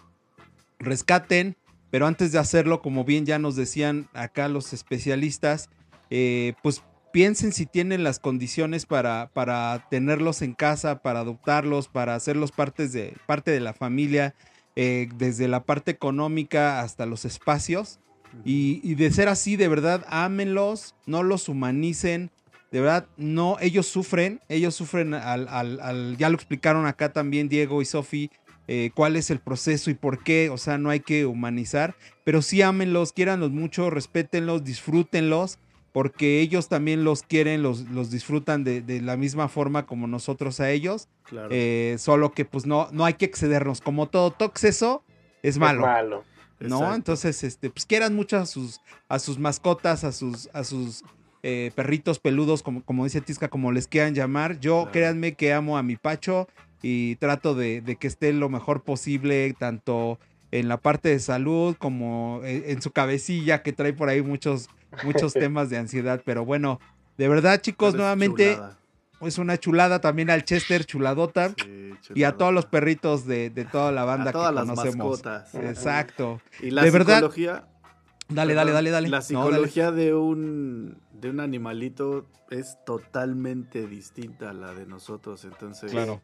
rescaten, pero antes de hacerlo, como bien ya nos decían acá los especialistas, eh, pues piensen si tienen las condiciones para, para tenerlos en casa, para adoptarlos, para hacerlos partes de, parte de la familia, eh, desde la parte económica hasta los espacios. Y, y de ser así, de verdad, ámenlos, no los humanicen. De verdad, no, ellos sufren, ellos sufren al, al- al- ya lo explicaron acá también Diego y Sofi, eh, cuál es el proceso y por qué, o sea, no hay que humanizar, pero sí ámenlos, quiéranlos mucho, respétenlos, disfrútenlos, porque ellos también los quieren, los, los disfrutan de, de la misma forma como nosotros a ellos, Claro. eh, solo que pues no, no hay que excedernos, como todo, todo exceso es malo. Es malo. ¿no? Exacto. Entonces, este, pues quieran mucho a sus, a sus mascotas, a sus, a sus eh, perritos peludos, como, como dice Tisca, como les quieran llamar. Yo, Claro. créanme que amo a mi Pacho y trato de, de que esté lo mejor posible, tanto en la parte de salud como en, en su cabecilla, que trae por ahí muchos, muchos temas de ansiedad. Pero bueno, de verdad, chicos, nuevamente chulada. es una chulada también al Chester, chuladota. Sí, Y a todos los perritos de, de toda la banda a todas que las conocemos. mascotas. Exacto. Y la De verdad, psicología. Dale, perdón, dale, dale, dale. La No, dale. psicología de un de un animalito es totalmente distinta a la de nosotros. Entonces, Claro.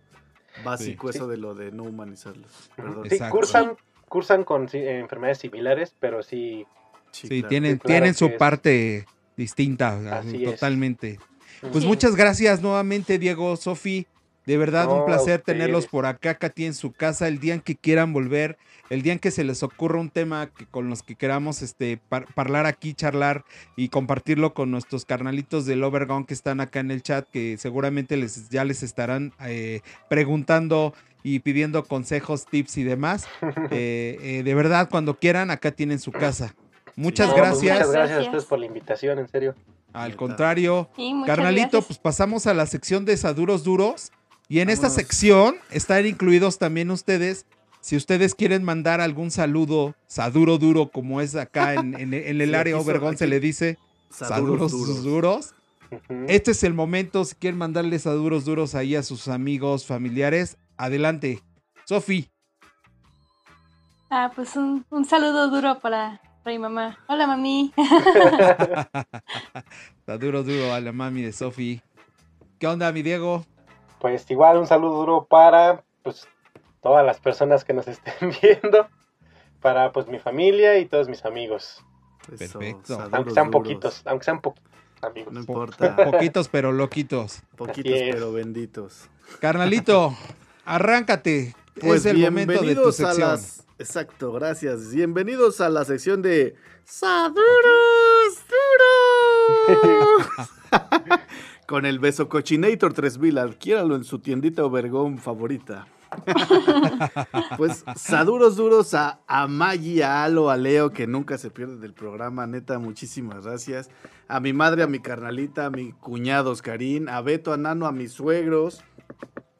Básico Sí. eso de lo de no humanizarlos. Perdón. Sí, Exacto. cursan, cursan con sí, eh, enfermedades similares, pero sí. Sí, claro. tienen, claro tienen su es. parte distinta, Así es. totalmente. Pues Sí. muchas gracias nuevamente, Diego, Sofi. De verdad, No, un a placer tenerlos por acá, Katy, en su casa, el día en que quieran volver, el día en que se les ocurra un tema que, con los que queramos este, par- hablar aquí, charlar y compartirlo con nuestros carnalitos del Overgone que están acá en el chat, que seguramente les, ya les estarán eh, preguntando y pidiendo consejos, tips y demás. Eh, eh, de verdad, cuando quieran, acá tienen su casa. Muchas No, pues gracias. muchas gracias a ustedes por la invitación, en serio. Al contrario, Sí, Carnalito, gracias. pues pasamos a la sección de Saduros Duros. Y en esta sección están incluidos también ustedes. Si ustedes quieren mandar algún saludo, Saduro Duro, como es acá en, en- en el Sí, área Obergón, se le dice Saduros Saduros Duros. duros. Este es el momento, si quieren mandarle Saduros Duros ahí a sus amigos, familiares, adelante. Sofi, Ah, pues un, un saludo duro para, para mi mamá. Hola, mami. Saduro Duro a la mami de Sofi. ¿Qué onda, mi Diego? Pues igual un saludo duro para pues todas las personas que nos estén viendo, para pues mi familia y todos mis amigos. Eso, Perfecto. saduros Aunque sean duros. poquitos, aunque sean poquitos amigos. No Po- importa. Poquitos pero loquitos. Poquitos pero benditos. Carnalito, arráncate. Pues es el momento de tu bienvenidos a sección. las... Exacto, gracias. Bienvenidos a la sección de Saduros Duros. Con el beso Cochinator 3000, adquiéralo en su tiendita Obergón favorita. pues saduros duros a, a Maggie, a Alo, a Leo, que nunca se pierde del programa, neta, muchísimas gracias. A mi madre, a mi carnalita, a mi cuñado Oscarín, a Beto, a Nano, a mis suegros,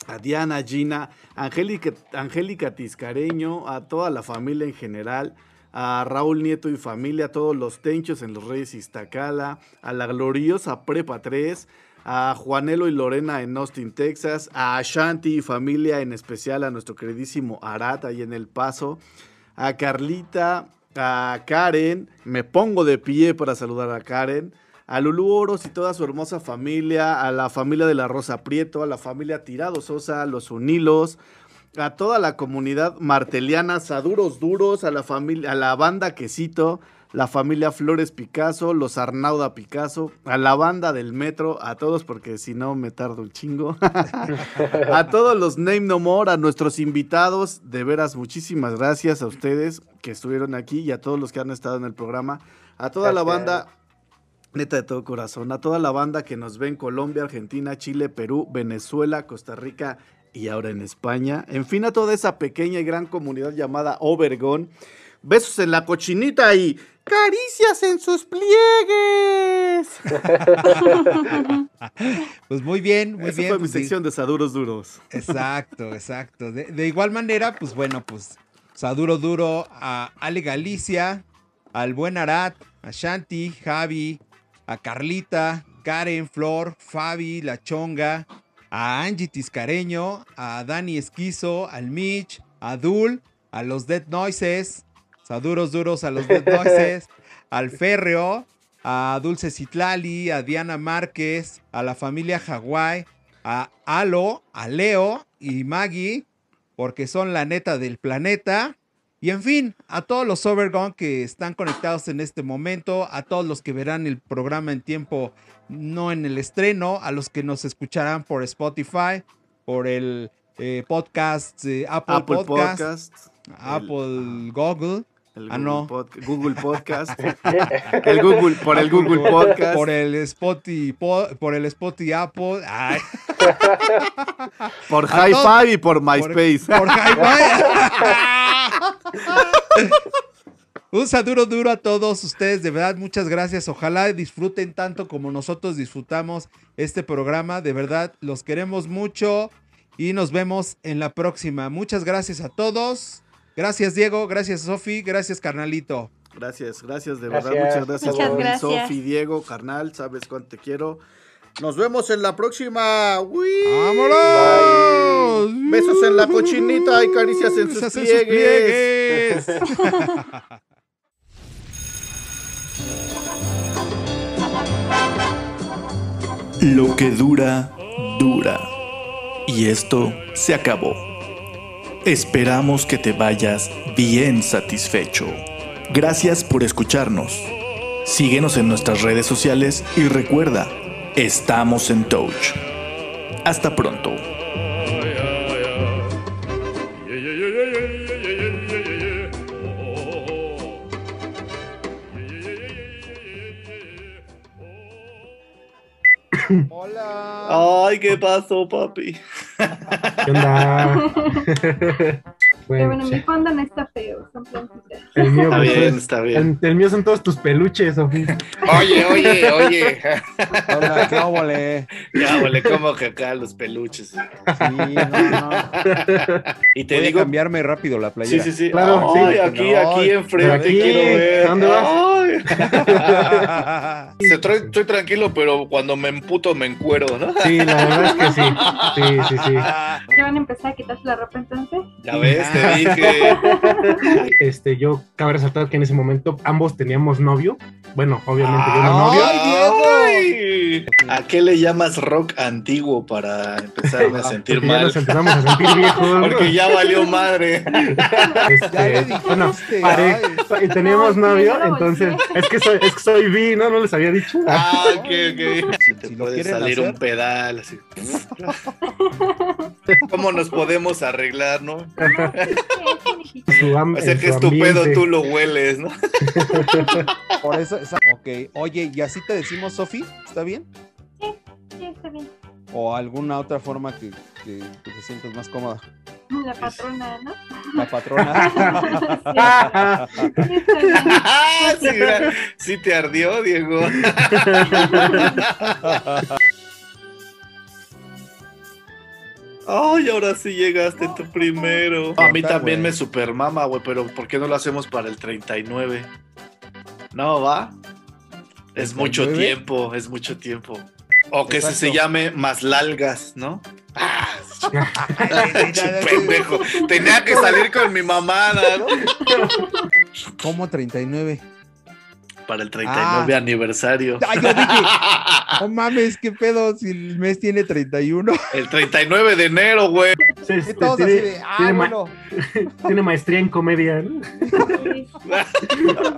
a Diana, a Gina, a Angélica, Angélica Tiscareño, a toda la familia en general, a Raúl Nieto y familia, a todos los tenchos en los Reyes Iztacala, a la gloriosa Prepa 3, a Juanelo y Lorena en Austin, Texas, a Ashanti y familia, en especial a nuestro queridísimo Arat ahí en El Paso, a Carlita, a Karen, me pongo de pie para saludar a Karen, a Lulú Oros y toda su hermosa familia, a la familia de la Rosa Prieto, a la familia Tirado Sosa, a los Unilos, a toda la comunidad marteliana, Saduros Duros, a la familia, a la banda Quesito, la familia Flores Picasso, los Arnauda Picasso, a la banda del metro, a todos porque si no me tardo un chingo. a todos los Name No More, a nuestros invitados, de veras muchísimas gracias a ustedes que estuvieron aquí y a todos los que han estado en el programa, a toda la banda Neta de todo corazón, a toda la banda que nos ve en Colombia, Argentina, Chile, Perú, Venezuela, Costa Rica y ahora en España. En fin, a toda esa pequeña y gran comunidad llamada Obergón. Besos en la cochinita y caricias en sus pliegues. Pues muy bien, muy Esa bien. fue mi pues, sí. sección de Saduros Duros. Exacto, exacto. De, de igual manera, pues bueno, pues Saduro Duro a Ale Galicia, al buen Arat, a Shanti, Javi, a Carlita, Karen, Flor, Fabi, La Chonga, a Angie Tiscareño, a Dani Esquizo, al Mitch, a Dul, a los Dead Noises, Saduros Duros a los Dead Noises, al Férreo, a Dulce Citlali, a Diana Márquez, a la familia Hawái, a Alo, a Leo y Maggie, porque son la neta del planeta. Y en fin, a todos los Overgone que están conectados en este momento, a todos los que verán el programa en tiempo, no en el estreno, a los que nos escucharán por Spotify, por el eh, podcast eh, Apple, Apple Podcast, Podcast. Apple Google, el Ah, Google no. Google Podcast. el Google, por el Google Podcast. por el Spotify, por el Spotify Apple, ay, por Hi-Fi y por MySpace. Por, por Hi-Fi. Un saludo duro a todos ustedes, de verdad, muchas gracias. Ojalá disfruten tanto como nosotros disfrutamos este programa. De verdad, los queremos mucho y nos vemos en la próxima. Muchas gracias a todos. Gracias, Diego. Gracias, Sofi. Gracias, carnalito. Gracias, gracias, de verdad, muchas gracias. Muchas gracias. Sofi, Diego, carnal, sabes cuánto te quiero. Nos vemos en la próxima. ¡Uy! ¡Vámonos! Besos en la cochinita y caricias en sus pliegues. pliegues. Lo que dura, dura. Y esto se acabó. Esperamos que te vayas bien satisfecho. Gracias por escucharnos. Síguenos en nuestras redes sociales y recuerda, estamos en touch. Hasta pronto. Hola. Ay, ¿qué pasó, papi? ¿Qué onda? Pero bueno, bueno, mi fondo no está feo, son plantitas. el mío, Está pues, bien, es- está bien. el, el mío son todos tus peluches, Sofía. Oye, oye, oye. Hola, qué óvole. Ya, como que acá los peluches. Sí, no, no. Y te Voy a digo. cambiarme rápido la Sí, playera. sí, sí. Claro, Ay, sí. aquí, No, aquí enfrente aquí, quiero ver. ¿a dónde vas? Tra- Estoy tranquilo, pero cuando me emputo me encuero, ¿no? Sí, la verdad es que sí. Sí, sí, sí. ¿Ya van a empezar a quitarse la ropa entonces? Ya ves, te dije. Este, yo cabe resaltar que en ese momento ambos teníamos novio. Bueno, obviamente yo no novio. Ay, ¿A qué le llamas rock antiguo para empezarme a sentir ya mal? nos empezamos a sentir viejos. Porque ya valió madre. Este, Ya le bueno, dijiste. y teníamos No, novio, no entonces es que soy, es que soy bi, ¿no? No les había dicho. Ah, ok, ok. Si te Si puede salir hacer. un pedal así. ¿Cómo nos podemos arreglar, no? Su am- O sea que su es tu pedo, ambiente. tú lo hueles, ¿no? Por eso, esa- ok. Oye, ¿y así te decimos, Sofi? ¿Está bien? Sí, está bien. ¿O alguna otra forma que, que- que te sientas más cómoda? La patrona, ¿no? La patrona. Sí, sí, sí te ardió, Diego. Ay, ahora sí llegaste tú primero. A mí también me supermama, güey, pero ¿por qué no lo hacemos para el 39? No, va. Es mucho 39? tiempo, es mucho tiempo. O que se, llame más largas, ¿no? Ah, pendejo. Tenía que salir con mi mamada, ¿no? ¿Cómo 39? Para el 39 Ah. aniversario. Ay, yo dije, no mames, qué pedo si el mes tiene 31. El 39 de enero, güey. Sí, Y este, tiene, de, ah, tiene ma- bueno. tiene maestría en comedia. ¿no?